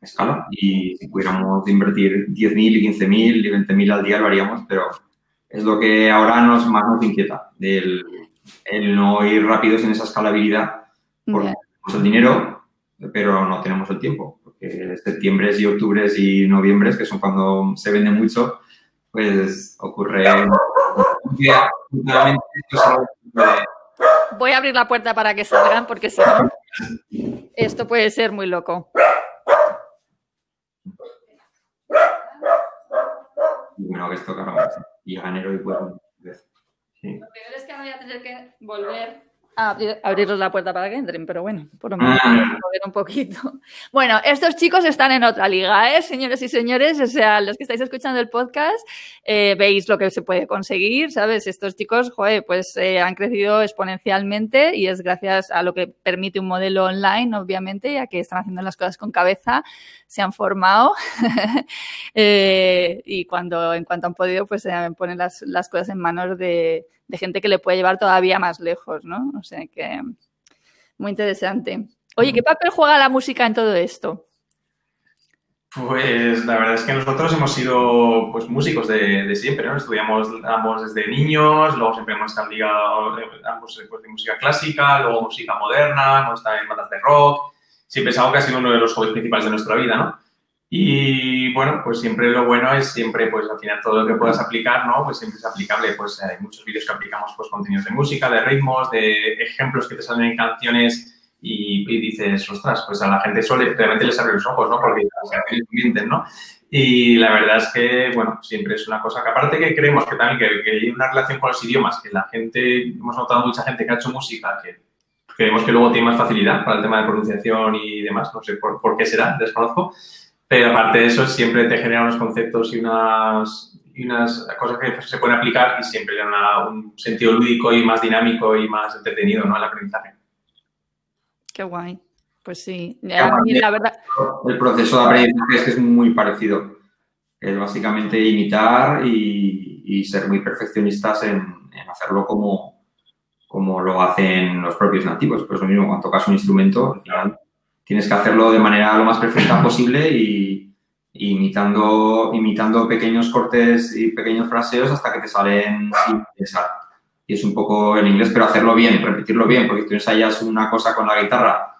escala. Y si pudiéramos invertir 10.000 y 15.000 y 20.000 al día lo haríamos, pero es lo que ahora nos, más nos inquieta, del, el no ir rápidos en esa escalabilidad, porque tenemos el dinero, pero no tenemos el tiempo, porque septiembre y octubre y noviembre, que son cuando se vende mucho, pues ocurre Voy a abrir la puerta para que salgan porque si no, esto puede ser muy loco. Bueno, que esto, claro, llega enero y pues... Sí. Lo peor es que voy a tener que volver abrir, abrirles la puerta para que entren, pero bueno, por lo menos Ah. mover un poquito. Bueno, estos chicos están en otra liga, ¿eh? Señores y señores, o sea, los que estáis escuchando el podcast, eh, veis lo que se puede conseguir, ¿sabes? Estos chicos, joder, pues eh, han crecido exponencialmente y es gracias a lo que permite un modelo online, obviamente, ya que están haciendo las cosas con cabeza, se han formado eh, y cuando, en cuanto han podido, pues se ponen las, las cosas en manos de, de gente que le puede llevar todavía más lejos, ¿no? O sea que muy interesante. Oye, ¿qué papel juega la música en todo esto? Pues la verdad es que nosotros hemos sido pues, músicos de, de siempre, ¿no? Estudiamos ambos desde niños, luego siempre hemos estado ligados eh, ambos pues, de música clásica, luego música moderna, hemos estado en bandas de rock. Siempre es algo que ha sido uno de los hobbies principales de nuestra vida, ¿no? Y bueno, pues siempre lo bueno es siempre, pues al final todo lo que puedas aplicar, ¿no? Pues siempre es aplicable. Pues hay muchos vídeos que aplicamos, pues contenidos de música, de ritmos, de ejemplos que te salen en canciones y, y dices, ostras, pues a la gente suele, realmente les abre los ojos, ¿no? Porque las canciones mienten, ¿no? Y la verdad es que, bueno, siempre es una cosa que aparte que creemos que también que, que hay una relación con los idiomas, que la gente, hemos notado mucha gente que ha hecho música que creemos que luego tiene más facilidad para el tema de pronunciación y demás, no sé por, por qué será, desconozco, pero aparte de eso siempre te genera unos conceptos y unas, y unas cosas que se pueden aplicar y siempre le dan un sentido lúdico y más dinámico y más entretenido ¿no? al aprendizaje. Qué guay. Pues sí, la verdad, El proceso de aprendizaje es que es muy parecido. Es básicamente imitar y, y ser muy perfeccionistas en, en hacerlo como, como lo hacen los propios nativos. Pues lo mismo, cuando tocas un instrumento, al final tienes que hacerlo de manera lo más perfecta posible y, y imitando, imitando pequeños cortes y pequeños fraseos hasta que te salen sin pensar. Y es un poco el inglés, pero hacerlo bien, repetirlo bien, porque tú ensayas una cosa con la guitarra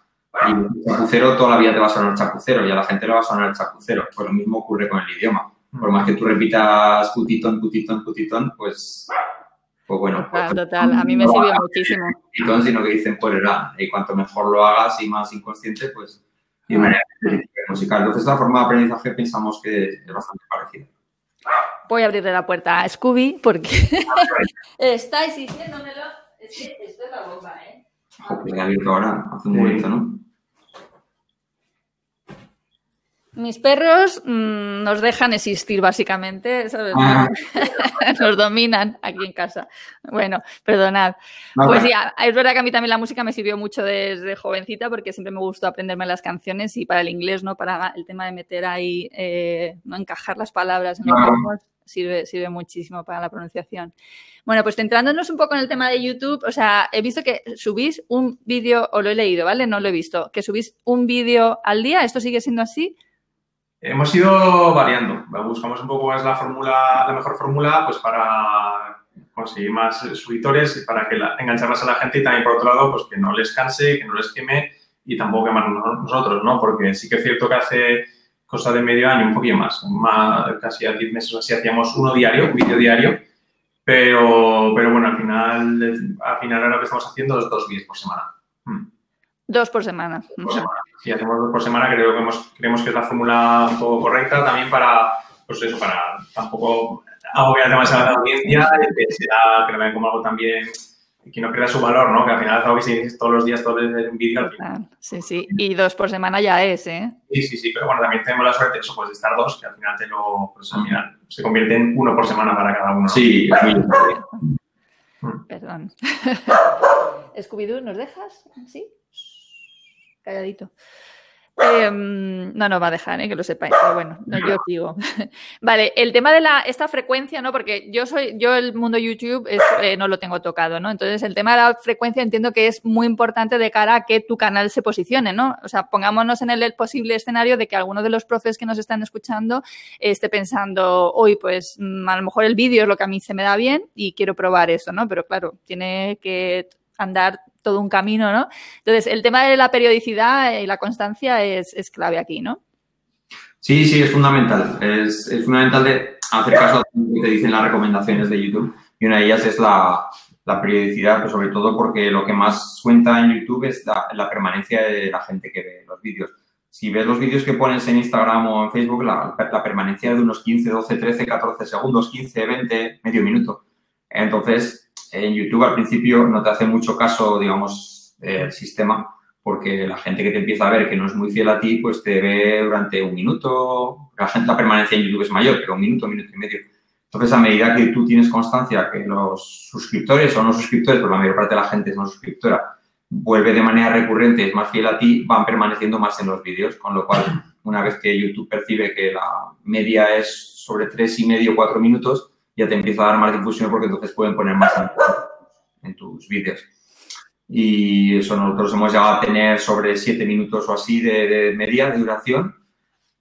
y el chapucero toda la vida te va a sonar el chapucero y a la gente le va a sonar el chapucero. Pues lo mismo ocurre con el idioma. Por más que tú repitas putitón, putitón, putitón, pues, pues bueno. total, Pues, total, a mí me sirvió muchísimo. putitón, sino que dicen por era. Y cuanto mejor lo hagas y más inconsciente, pues de manera musical. Entonces la forma de aprendizaje pensamos que es bastante parecida. Voy a abrirle la puerta a Scooby porque estáis diciéndomelo. Es que esto es la bomba, ¿eh? Ha abierto ahora, hace un momento, ¿no? Mis perros mm, nos dejan existir, básicamente, ¿sabes? Ah. nos dominan aquí en casa. Bueno, perdonad. Pues sí, a- es verdad que a mí también la música me sirvió mucho desde jovencita porque siempre me gustó aprenderme las canciones y para el inglés, ¿no? Para el tema de meter ahí, eh, no encajar las palabras en los ritmos, sirve, sirve muchísimo para la pronunciación. Bueno, pues centrándonos un poco en el tema de YouTube, o sea, he visto que subís un vídeo, o lo he leído, ¿vale? No lo he visto, que subís un vídeo al día, ¿esto sigue siendo así? Hemos ido variando. Buscamos un poco es la mejor fórmula, pues para conseguir más suscriptores para que la- enganchar más a la gente y también por otro lado, pues que no les canse, que no les queme y tampoco quemarnos nosotros, ¿no? Porque sí que es cierto que hace cosa de medio año, un poquito más, más casi a 10 meses así, hacíamos uno diario, un vídeo diario, pero, pero bueno, al final, al final ahora lo que estamos haciendo es dos vídeos por semana. Mm Dos por semana. por semana. Si hacemos dos por semana, creo que hemos, creemos que es la fórmula un poco correcta también para, pues eso, para tampoco agobiar demasiado a la audiencia y que sea, que lo vean como algo también que no pierda su valor, ¿no? Que al final es que si dices todos los días, todos los días un vídeo, al final. Ah, Sí, sí. Y dos por semana ya es, ¿eh? Sí, sí, sí, pero bueno, también tenemos la suerte eso, pues, de estar dos, que al final te lo, pues al final se convierte en uno por semana para cada uno. ¿no? Sí, muy Perdón. Scooby-Doo, ¿nos dejas? ¿Sí? Calladito. Em, no nos va a dejar, ¿eh? que lo sepáis, pero bueno, no, yo sigo. vale, el tema de la, esta frecuencia, ¿no? Porque yo soy, yo el mundo YouTube es, eh, no lo tengo tocado, ¿no? Entonces el tema de la frecuencia entiendo que es muy importante de cara a que tu canal se posicione, ¿no? O sea, pongámonos en el, el posible escenario de que alguno de los profes que nos están escuchando esté pensando, hoy pues mm, a lo mejor el vídeo es lo que a mí se me da bien y quiero probar eso, ¿no? Pero claro, tiene que andar todo un camino, ¿no? Entonces, el tema de la periodicidad y la constancia es, clave aquí, ¿no? Sí, sí, es fundamental. Es, fundamental hacer caso a lo que te dicen las recomendaciones de YouTube. y una de ellas es la, periodicidad, pues sobre todo porque lo que más cuenta en YouTube es la, permanencia de la gente que ve los vídeos. Si ves los vídeos que pones en Instagram o en Facebook, la permanencia es de unos 15, 12, 13, 14 segundos, 15, 20, medio minuto. Entonces, en YouTube al principio no te hace mucho caso, digamos, el sistema, porque la gente que te empieza a ver que no es muy fiel a ti, pues te ve durante un minuto. La, gente, la permanencia en YouTube es mayor, pero un minuto, un minuto y medio. Entonces, a medida que tú tienes constancia que los suscriptores o no suscriptores, pero la mayor parte de la gente es no suscriptora, vuelve de manera recurrente, es más fiel a ti, van permaneciendo más en los vídeos, con lo cual, una vez que YouTube percibe que la media es sobre tres y medio, cuatro minutos, ya te empieza a dar más difusión porque entonces pueden poner más en, tus vídeos. Y eso nosotros hemos llegado a tener sobre siete minutos o así de, de media de duración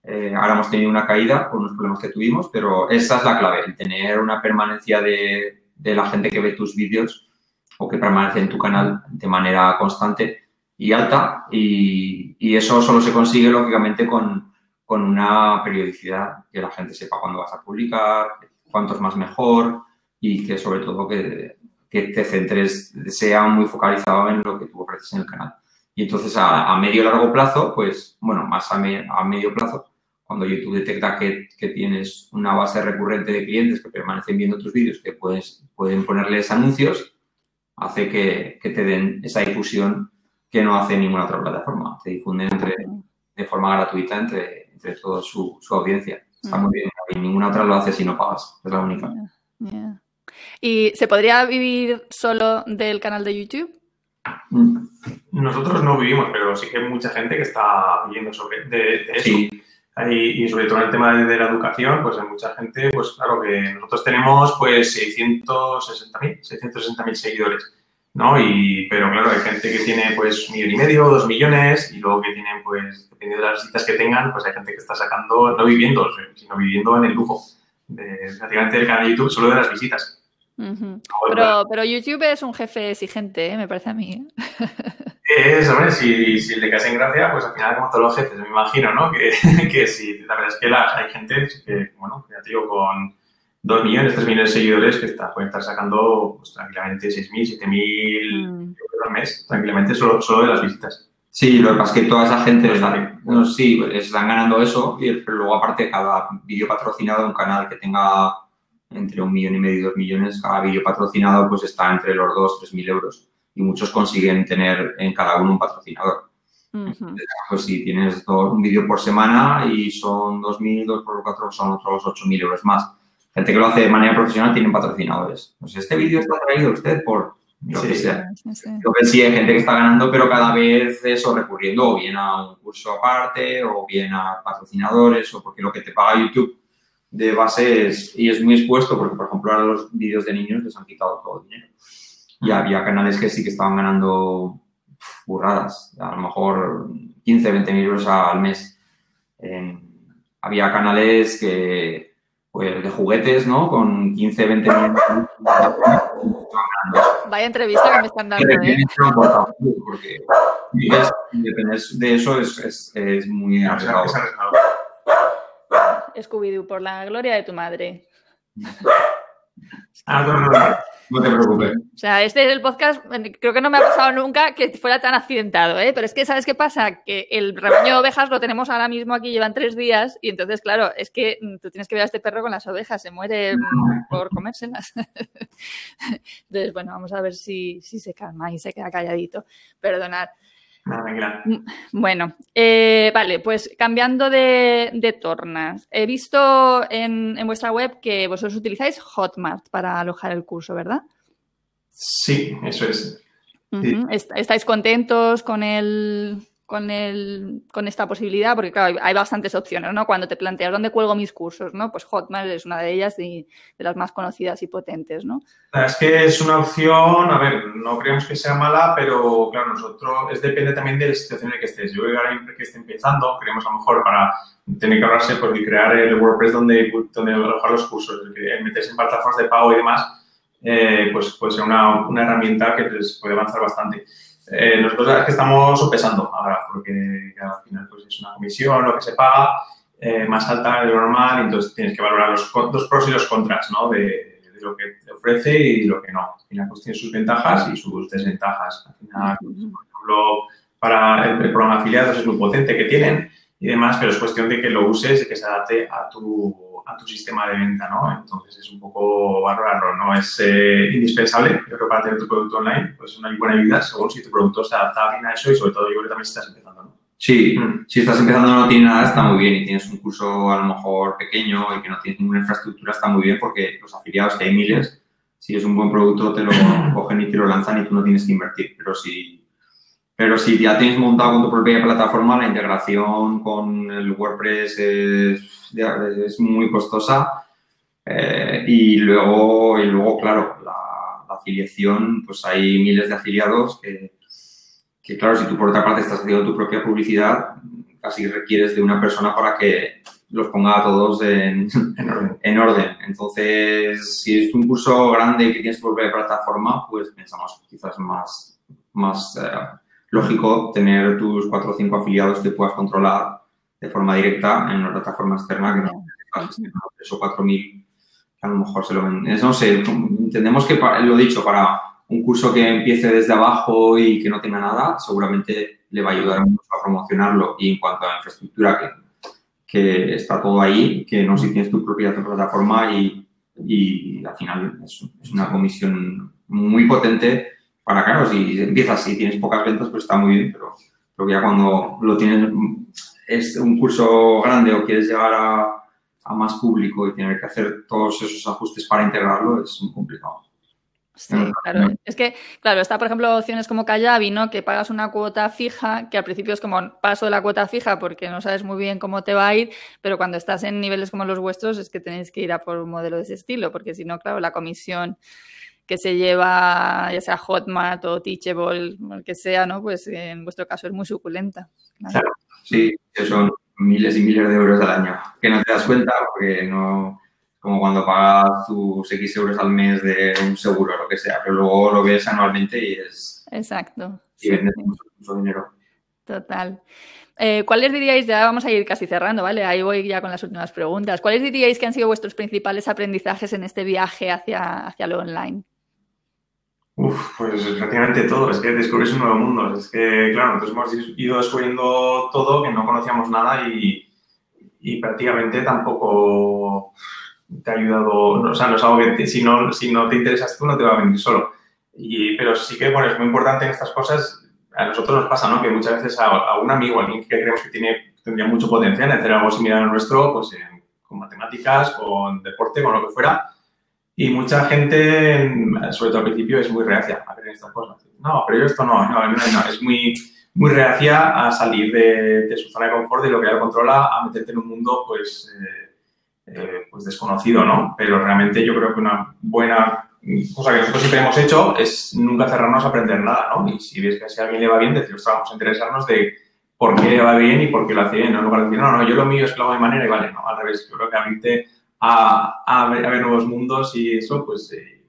eh, ahora hemos tenido una caída por unos problemas que tuvimos, pero esa es la clave, el tener una permanencia de, de la gente que ve tus vídeos o que permanece en tu canal de manera constante y alta. Y, y eso solo se consigue, lógicamente, con, con, una periodicidad, que la gente sepa cuándo vas a publicar, cuántos más mejor y que sobre todo que, que te centres, sea muy focalizado en lo que tú ofreces en el canal. Y entonces a, a medio largo plazo, pues, bueno, más a, me, a medio plazo, cuando YouTube detecta que, que, tienes una base recurrente de clientes que permanecen viendo tus vídeos, que puedes, pueden ponerles anuncios, hace que, que, te den esa difusión que no hace ninguna otra plataforma. Te difunden de forma gratuita entre, entre toda su, su, audiencia. Está muy bien. Y ninguna otra lo hace si no pagas. Es la única. Yeah, yeah. ¿Y se podría vivir solo del canal de YouTube? Mm. Nosotros no vivimos, pero sí que hay mucha gente que está viviendo sobre de, de eso. Sí. Y, y, sobre todo en el tema de, de, la educación, pues hay mucha gente, pues claro que nosotros tenemos pues 660.000, 660.000 seguidores, ¿no? Y, pero claro, hay gente que tiene pues un millón y medio, dos millones, y luego que tienen pues, dependiendo de las visitas que tengan, pues hay gente que está sacando, no viviendo, sino viviendo en el lujo, de, prácticamente del canal de YouTube, solo de las visitas. Uh -huh. pero, pero YouTube es un jefe exigente, ¿eh? me parece a mí. Es, hombre, si, si le caes en gracia, pues al final como todos los jefes, me imagino, ¿no? Que, que sí, la verdad es que la, hay gente que, bueno, ya te digo, con 2 millones, 3 millones de seguidores que está, pueden estar sacando pues, tranquilamente 6.000, 7.000 mm. al mes, tranquilamente solo, solo de las visitas. Sí, lo que pasa es que toda esa gente, pues está, no, sí, están ganando eso, y luego aparte cada vídeo patrocinado un canal que tenga entre un millón y medio y dos millones, cada vídeo patrocinado pues está entre los 2, 3 mil euros y muchos consiguen tener en cada uno un patrocinador. Uh -huh. Entonces, pues si tienes dos, un vídeo por semana y son 2.000, 2 por 4 son otros 8.000 euros más. Gente que lo hace de manera profesional tienen patrocinadores. Pues este vídeo está traído usted por lo sí, que sea. Sí, sí. Lo que sí hay gente que está ganando, pero cada vez eso recurriendo o bien a un curso aparte o bien a patrocinadores o porque lo que te paga YouTube de base es, y es muy expuesto porque, por ejemplo, ahora los vídeos de niños les han quitado todo el dinero y había canales que sí que estaban ganando burradas, a lo mejor 15, 20 mil euros al mes. Eh, había canales que, pues, de juguetes, ¿no? Con 15, 20 mil Vaya entrevista que me están dando, ¿eh? Porque es, depender de eso es, es, es muy arriesgado. Scooby-Doo, por la gloria de tu madre. Ah, no, no, no. No te preocupes. O sea, este es el podcast, creo que no me ha pasado nunca que fuera tan accidentado, ¿eh? Pero es que, ¿sabes qué pasa? Que el rebaño de ovejas lo tenemos ahora mismo aquí, llevan tres días, y entonces, claro, es que tú tienes que ver a este perro con las ovejas, se muere por comérselas. Entonces, bueno, vamos a ver si, si se calma y se queda calladito. Perdonad. Bueno, eh, vale, pues cambiando de, de, tornas. He visto en, en, vuestra web que vosotros utilizáis Hotmart para alojar el curso, ¿verdad? Sí, eso es. Uh -huh. sí. ¿Estáis contentos con el, con, el, con esta posibilidad? Porque, claro, hay bastantes opciones, ¿no? Cuando te planteas dónde cuelgo mis cursos, ¿no? Pues Hotmart es una de ellas y de las más conocidas y potentes, ¿no? Es que es una opción, a ver, no creemos que sea mala, pero, claro, nosotros, es depende también de la situación en la que estés. Yo creo que que esté empezando, creemos a lo mejor para tener que ahorrarse porque crear el WordPress donde, donde alojar los cursos, meterse en plataformas de pago y demás, eh, pues puede ser una, una herramienta que les puede avanzar bastante. Eh, nosotros es que estamos sopesando ahora, porque al final pues, es una comisión, lo que se paga, eh, más alta de lo normal, entonces tienes que valorar los, los pros y los contras ¿no? de, de, lo que te ofrece y lo que no. Al final pues tiene sus ventajas y sus desventajas. Al final, por ejemplo, para el, el programa de afiliados es muy potente que tienen y demás, pero es cuestión de que lo uses y que se adapte a tu a tu sistema de venta, ¿no? Entonces es un poco valorarlo, no es eh, indispensable, yo creo, para tener tu producto online, pues es una buena ayuda según si tu producto se adapta bien a eso y sobre todo yo creo que también si estás empezando, ¿no? Sí, Mm. si estás empezando no tiene nada, está muy bien y tienes un curso a lo mejor pequeño y que no tienes ninguna infraestructura, está muy bien porque los afiliados, que hay miles, si es un buen producto te lo cogen y te lo lanzan y tú no tienes que invertir, pero si, pero si ya tienes montado con tu propia plataforma, la integración con el WordPress es, es muy costosa eh, y, luego, y luego, claro, la, la afiliación, pues hay miles de afiliados que, que, claro, si tú por otra parte estás haciendo tu propia publicidad, casi requieres de una persona para que los ponga a todos en, En orden. en orden. Entonces, si es un curso grande y que tienes tu propia plataforma, pues pensamos quizás más, más eh, lógico tener tus cuatro o cinco afiliados que puedas controlar de forma directa en una plataforma externa que no tres o cuatro mil que a lo mejor se lo ven. Es, no sé, entendemos que, pa- lo dicho, para un curso que empiece desde abajo y que no tenga nada, seguramente le va a ayudar mucho a promocionarlo. Y en cuanto a infraestructura, que, que está todo ahí, que no si tienes tu propia plataforma y, y al final es, es una comisión muy potente para, claro, si empiezas y tienes pocas ventas, pues está muy bien, pero, pero ya cuando lo tienes, es un curso grande o quieres llegar a, a más público y tener que hacer todos esos ajustes para integrarlo, es muy complicado. Sí, claro. Es que, claro, está, por ejemplo, opciones como Kajabi, ¿no? Que pagas una cuota fija, que al principio es como paso de la cuota fija porque no sabes muy bien cómo te va a ir, pero cuando estás en niveles como los vuestros es que tenéis que ir a por un modelo de ese estilo, porque si no, claro, la comisión que se lleva, ya sea Hotmart o Teachable, el que sea, ¿no? Pues en vuestro caso es muy suculenta. Claro. Sí, que son miles y miles de euros al año, que no te das cuenta porque no, como cuando pagas tus X euros al mes de un seguro o lo que sea, pero luego lo ves anualmente y es, Exacto. y sí, vendes sí. mucho, mucho dinero. Total. Eh, ¿Cuáles diríais, ya vamos a ir casi cerrando, ¿vale? Ahí voy ya con las últimas preguntas. ¿Cuáles diríais que han sido vuestros principales aprendizajes en este viaje hacia, hacia lo online? Uf, pues prácticamente todo. Es que descubres un nuevo mundo. Es que, claro, nosotros hemos ido descubriendo todo, que no conocíamos nada y, y prácticamente tampoco te ha ayudado. O sea, no es algo que te- si, no, si no te interesas tú no te va a venir solo. Y, pero sí que, bueno, es muy importante en estas cosas. A nosotros nos pasa, ¿no? Que muchas veces a, a un amigo, alguien que creemos que tiene, tendría mucho potencial en hacer algo similar al nuestro, pues en- con matemáticas, con deporte, con lo que fuera, y mucha gente, sobre todo al principio, es muy reacia a hacer estas cosas. No, pero yo esto no, no, no, no. Es muy, muy reacia a salir de, su zona de confort, de lo que ya lo controla, a meterte en un mundo, pues, eh, eh, pues desconocido, ¿no? Pero realmente yo creo que una buena cosa que nosotros siempre hemos hecho es nunca cerrarnos a aprender nada, ¿no? Y si ves que a alguien le va bien, decir, vamos a interesarnos de por qué le va bien y por qué lo hace bien, no, no, yo lo mío es que lo hago de manera y vale, no, al revés. Yo creo que abrirte a, a, ver, a ver nuevos mundos y eso, pues, eh,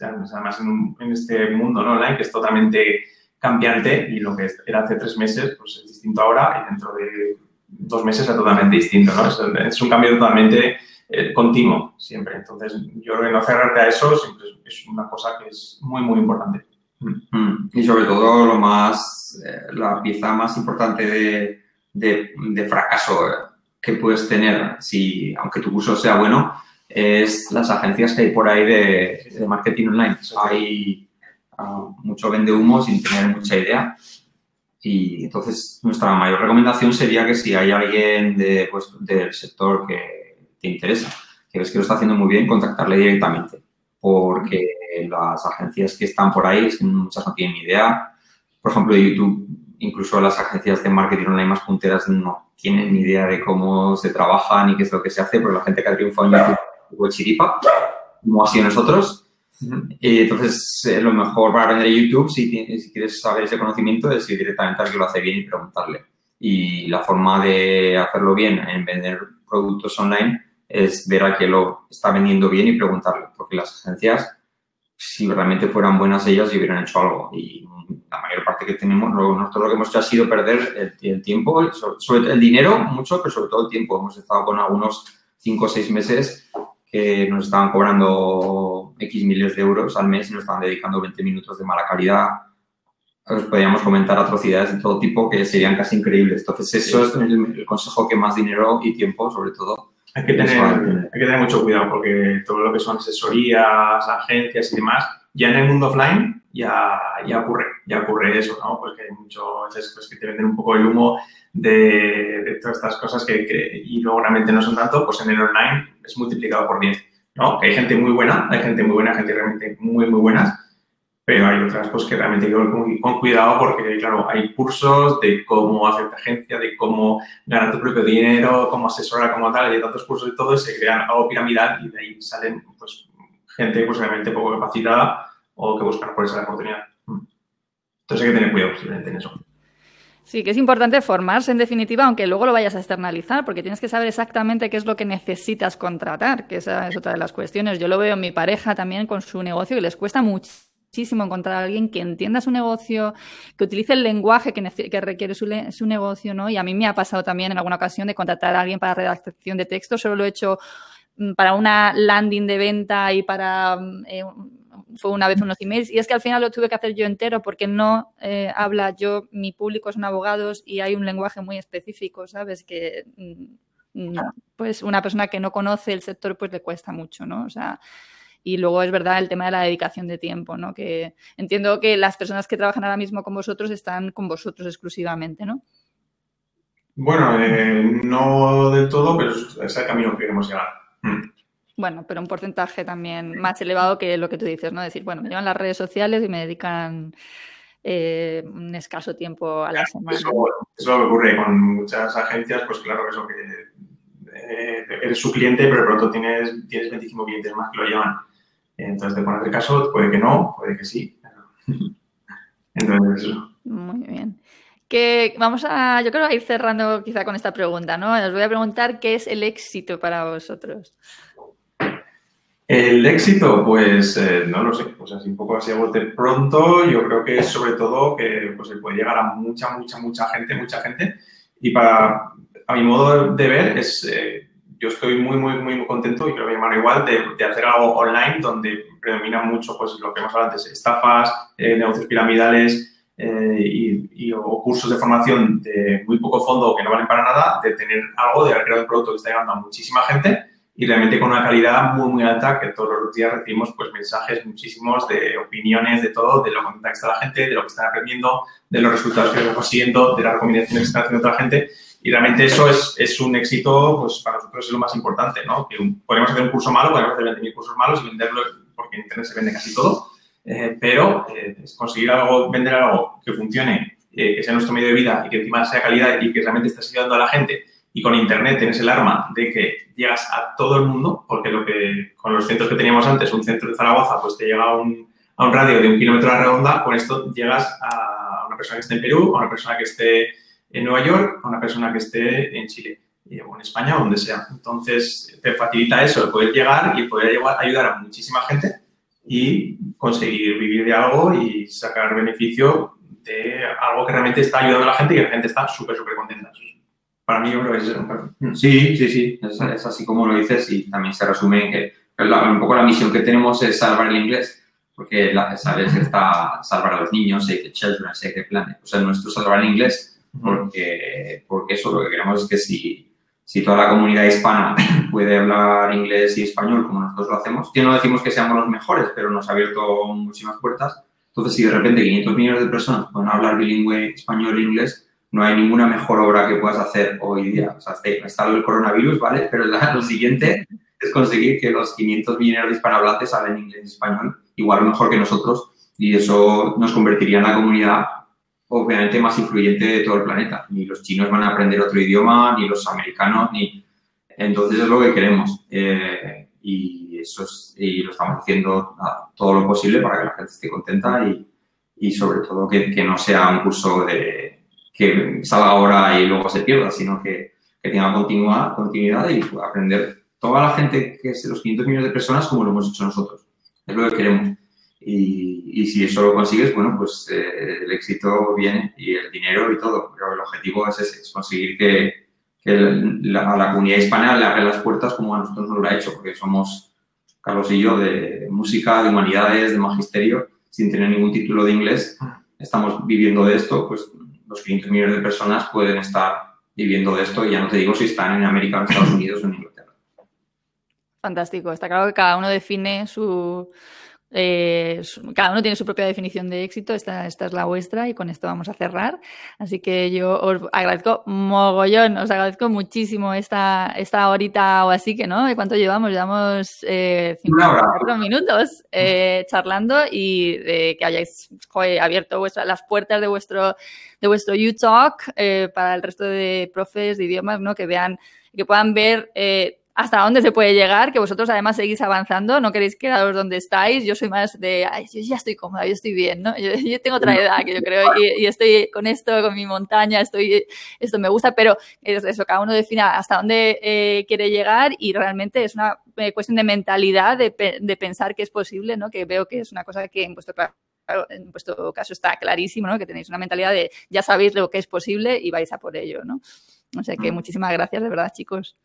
además en, un, en, este mundo ¿no? online que es totalmente cambiante y lo que era hace tres meses, pues es distinto ahora y dentro de dos meses es totalmente distinto, ¿no? Es, es un cambio totalmente eh, continuo siempre. Entonces, yo creo que no cerrarte a eso siempre es, es una cosa que es muy, muy importante. Mm. Y sobre todo lo más, eh, la pieza más importante de, de, de fracaso que puedes tener, si, aunque tu curso sea bueno, es las agencias que hay por ahí de, de marketing online. Hay uh, mucho vende humo sin tener mucha idea. Y entonces nuestra mayor recomendación sería que si hay alguien de, pues, del sector que te interesa, que ves que lo está haciendo muy bien, contactarle directamente. Porque las agencias que están por ahí, muchas no tienen ni idea. Por ejemplo, YouTube, incluso las agencias de marketing online más punteras no tienen ni idea de cómo se trabaja ni qué es lo que se hace, porque la gente que ha triunfado en YouTube es chiripa, como así nosotros. Y entonces, eh, lo mejor para aprender YouTube, si, tienes, si quieres saber ese conocimiento, es ir directamente al que lo hace bien y preguntarle. Y la forma de hacerlo bien en vender productos online es ver a quien lo está vendiendo bien y preguntarle, porque las agencias, si realmente fueran buenas ellas, hubieran hecho algo. Y la mayor parte que tenemos, nosotros lo que hemos hecho ha sido perder el, el tiempo, sobre, el dinero mucho, pero sobre todo el tiempo. Hemos estado con algunos 5 o 6 meses que nos estaban cobrando X miles de euros al mes y nos estaban dedicando 20 minutos de mala calidad. Os podríamos comentar atrocidades de todo tipo que serían casi increíbles. Entonces, eso es el, el consejo que más dinero y tiempo, sobre todo, Hay que, tener, hay que tener mucho cuidado porque todo lo que son asesorías, agencias y demás, ya en el mundo offline ya, ya ocurre, ya ocurre eso, ¿no? Porque hay muchos veces pues, que te venden un poco el humo de, de todas estas cosas que, que- y luego realmente no son tanto, pues en el online es multiplicado por 10, ¿no? Que hay gente muy buena, hay gente muy buena, gente realmente muy, muy buenas, pero hay otras pues que realmente hay que con, con cuidado porque, claro, hay cursos de cómo hacer tu agencia, de cómo ganar tu propio dinero, cómo asesorar, como tal, y tantos cursos y todo, y se crean algo piramidal y de ahí salen, pues, gente pues realmente poco capacitada o que buscan por esa oportunidad. Entonces hay que tener cuidado en eso. Sí, que es importante formarse en definitiva, aunque luego lo vayas a externalizar, porque tienes que saber exactamente qué es lo que necesitas contratar, que esa es otra de las cuestiones. Yo lo veo en mi pareja también con su negocio, que les cuesta muchísimo encontrar a alguien que entienda su negocio, que utilice el lenguaje que, requiere su, le- su negocio, ¿no? Y a mí me ha pasado también en alguna ocasión de contratar a alguien para redacción de texto, solo lo he hecho mm, para una landing de venta y para mm, eh, fue una vez unos emails y es que al final lo tuve que hacer yo entero porque no eh, habla yo, mi público son abogados y hay un lenguaje muy específico, ¿sabes? Que mm, pues una persona que no conoce el sector pues le cuesta mucho, ¿no? O sea, y luego es verdad el tema de la dedicación de tiempo, ¿no? Que entiendo que las personas que trabajan ahora mismo con vosotros están con vosotros exclusivamente, ¿no? Bueno, eh, no del todo, pero es el camino que queremos llegar. Mm. Bueno, pero un porcentaje también más elevado que lo que tú dices, ¿no? Decir, bueno, me llevan las redes sociales y me dedican eh, un escaso tiempo a la semana. Eso, eso es lo que ocurre con muchas agencias, pues claro, eso que eh, eres su cliente, pero de pronto tienes, tienes 25 clientes más que lo llevan. Entonces te pones el caso, puede que no, puede que sí. Entonces, eso. Muy bien. Que vamos a, yo creo, a ir cerrando quizá con esta pregunta, ¿no? Os voy a preguntar qué es el éxito para vosotros. El éxito, pues eh, no lo sé, pues así un poco así a bote pronto, yo creo que es sobre todo que pues, se puede llegar a mucha, mucha, mucha gente, mucha gente. Y para, a mi modo de ver, es, eh, yo estoy muy, muy, muy contento y creo que hermano igual de, de hacer algo online donde predomina mucho pues lo que hemos hablado antes, estafas, eh, negocios piramidales eh, y, y- o cursos de formación de muy poco fondo que no valen para nada, de tener algo, de haber creado un producto que está llegando a muchísima gente y realmente con una calidad muy, muy alta, que todos los días recibimos pues mensajes muchísimos de opiniones, de todo, de lo contenta que está la gente, de lo que están aprendiendo, de los resultados que están consiguiendo, de las recomendaciones que están haciendo otra gente. Y realmente eso es, es un éxito, pues para nosotros es lo más importante, ¿no? Que podemos hacer un curso malo, podemos hacer 20.000 cursos malos y venderlo, porque en Internet se vende casi todo, eh, pero eh, conseguir algo, vender algo que funcione, eh, que sea nuestro medio de vida y que encima sea calidad y que realmente estés ayudando a la gente y con Internet tienes el arma de que llegas a todo el mundo, porque lo que con los centros que teníamos antes, un centro de Zaragoza, pues te llega a un, a un radio de un kilómetro a la redonda, con esto llegas a una persona que esté en Perú, a una persona que esté en Nueva York, a una persona que esté en Chile eh, o en España o donde sea. Entonces, te facilita eso, poder llegar y poder ayudar a muchísima gente y conseguir vivir de algo y sacar beneficio de algo que realmente está ayudando a la gente y que la gente está súper, súper contenta. Para mí, yo creo que es eso. Sí, sí, sí, es, es así como lo dices y también se resume en que la- un poco la misión que tenemos es salvar el inglés, porque la, sabes está salvar a los niños, Save the Children, Save the Planet. O sea, nuestro es salvar el inglés, porque, porque eso lo que queremos es que si, si toda la comunidad hispana puede hablar inglés y español como nosotros lo hacemos, que no decimos que seamos los mejores, pero nos ha abierto muchísimas puertas. Entonces, si de repente 500 millones de personas pueden hablar bilingüe español e inglés, no hay ninguna mejor obra que puedas hacer hoy día. O sea, está, el coronavirus, ¿vale? Pero la- lo siguiente es conseguir que los 500 millones de hispanohablantes hablen inglés y español igual mejor que nosotros y eso nos convertiría en la comunidad obviamente más influyente de todo el planeta. Ni los chinos van a aprender otro idioma, ni los americanos, ni... Entonces es lo que queremos. Eh, y eso es, y lo estamos haciendo todo lo posible para que la gente esté contenta y, y sobre todo que, no sea un curso de que salga ahora y luego se pierda, sino que, que tenga continua, continuidad y aprender toda la gente, que es los 500 millones de personas, como lo hemos hecho nosotros. Es lo que queremos. Y si eso lo consigues, bueno, pues eh, el éxito viene y el dinero y todo. Pero el objetivo es ese, es conseguir que, que la, a la comunidad hispana le abren las puertas como a nosotros nos lo ha hecho, porque somos Carlos y yo, de música, de humanidades, de magisterio, sin tener ningún título de inglés, estamos viviendo de esto, pues los 500 millones de personas pueden estar viviendo de esto y ya no te digo si están en América, en Estados Unidos o en Inglaterra. Fantástico. Está claro que cada uno define su, eh, cada uno tiene su propia definición de éxito, esta, esta es la vuestra y con esto vamos a cerrar. Así que yo os agradezco mogollón, os agradezco muchísimo esta, esta horita o así que, ¿no? ¿Cuánto llevamos? Llevamos eh, 54 minutos eh, charlando y que hayáis abierto las puertas de vuestro, de vuestro U-Talk eh, para el resto de profes de idiomas, ¿no? Que vean, que puedan ver eh, hasta dónde se puede llegar, que vosotros además seguís avanzando, no queréis quedaros donde estáis. Yo soy más de, ay, yo ya estoy cómoda, yo estoy bien, ¿no? Yo, tengo otra edad que yo creo y, estoy con esto, con mi montaña, estoy, esto me gusta, pero eso, cada uno defina hasta dónde eh, quiere llegar y realmente es una eh, cuestión de mentalidad, de, de, pensar que es posible, ¿no? Que veo que es una cosa que en vuestro en vuestro caso está clarísimo, ¿no? Que tenéis una mentalidad de ya sabéis lo que es posible y vais a por ello, ¿no? O sea que mm. muchísimas gracias, de verdad, chicos.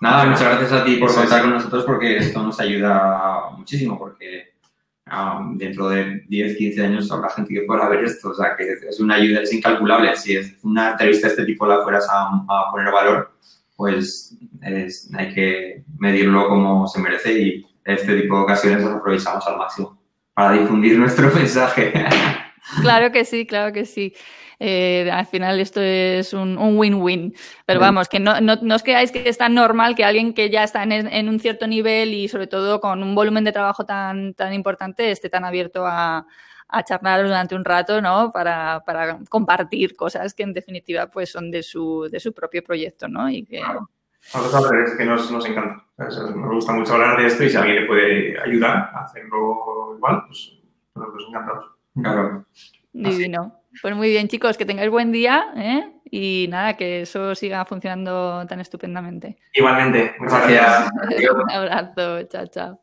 Nada, muchas gracias a ti por contar con nosotros porque esto nos ayuda muchísimo porque um, dentro de 10, 15 años habrá gente que pueda ver esto, o sea que es una ayuda, es incalculable. Si es una entrevista de este tipo la fueras a, poner valor, pues hay que medirlo como se merece y este tipo de ocasiones las aprovechamos al máximo para difundir nuestro mensaje. Claro que sí, claro que sí. Eh, al final esto es un win-win. Pero vamos, que no, no, no, os creáis que es tan normal que alguien que ya está en, en, un cierto nivel y sobre todo con un volumen de trabajo tan, tan importante esté tan abierto a, a charlar durante un rato, ¿no? Para, para, compartir cosas que en definitiva pues son de su, de su propio proyecto, ¿no? Y que... Claro. es que nos, nos encanta. Nos gusta mucho hablar de esto y si alguien le puede ayudar a hacerlo igual, pues, pues, encantados. Claro. Divino. Pues muy bien, chicos, que tengáis buen día ¿eh? y nada, que eso siga funcionando tan estupendamente. Igualmente, muchas gracias. Un abrazo, chao, chao.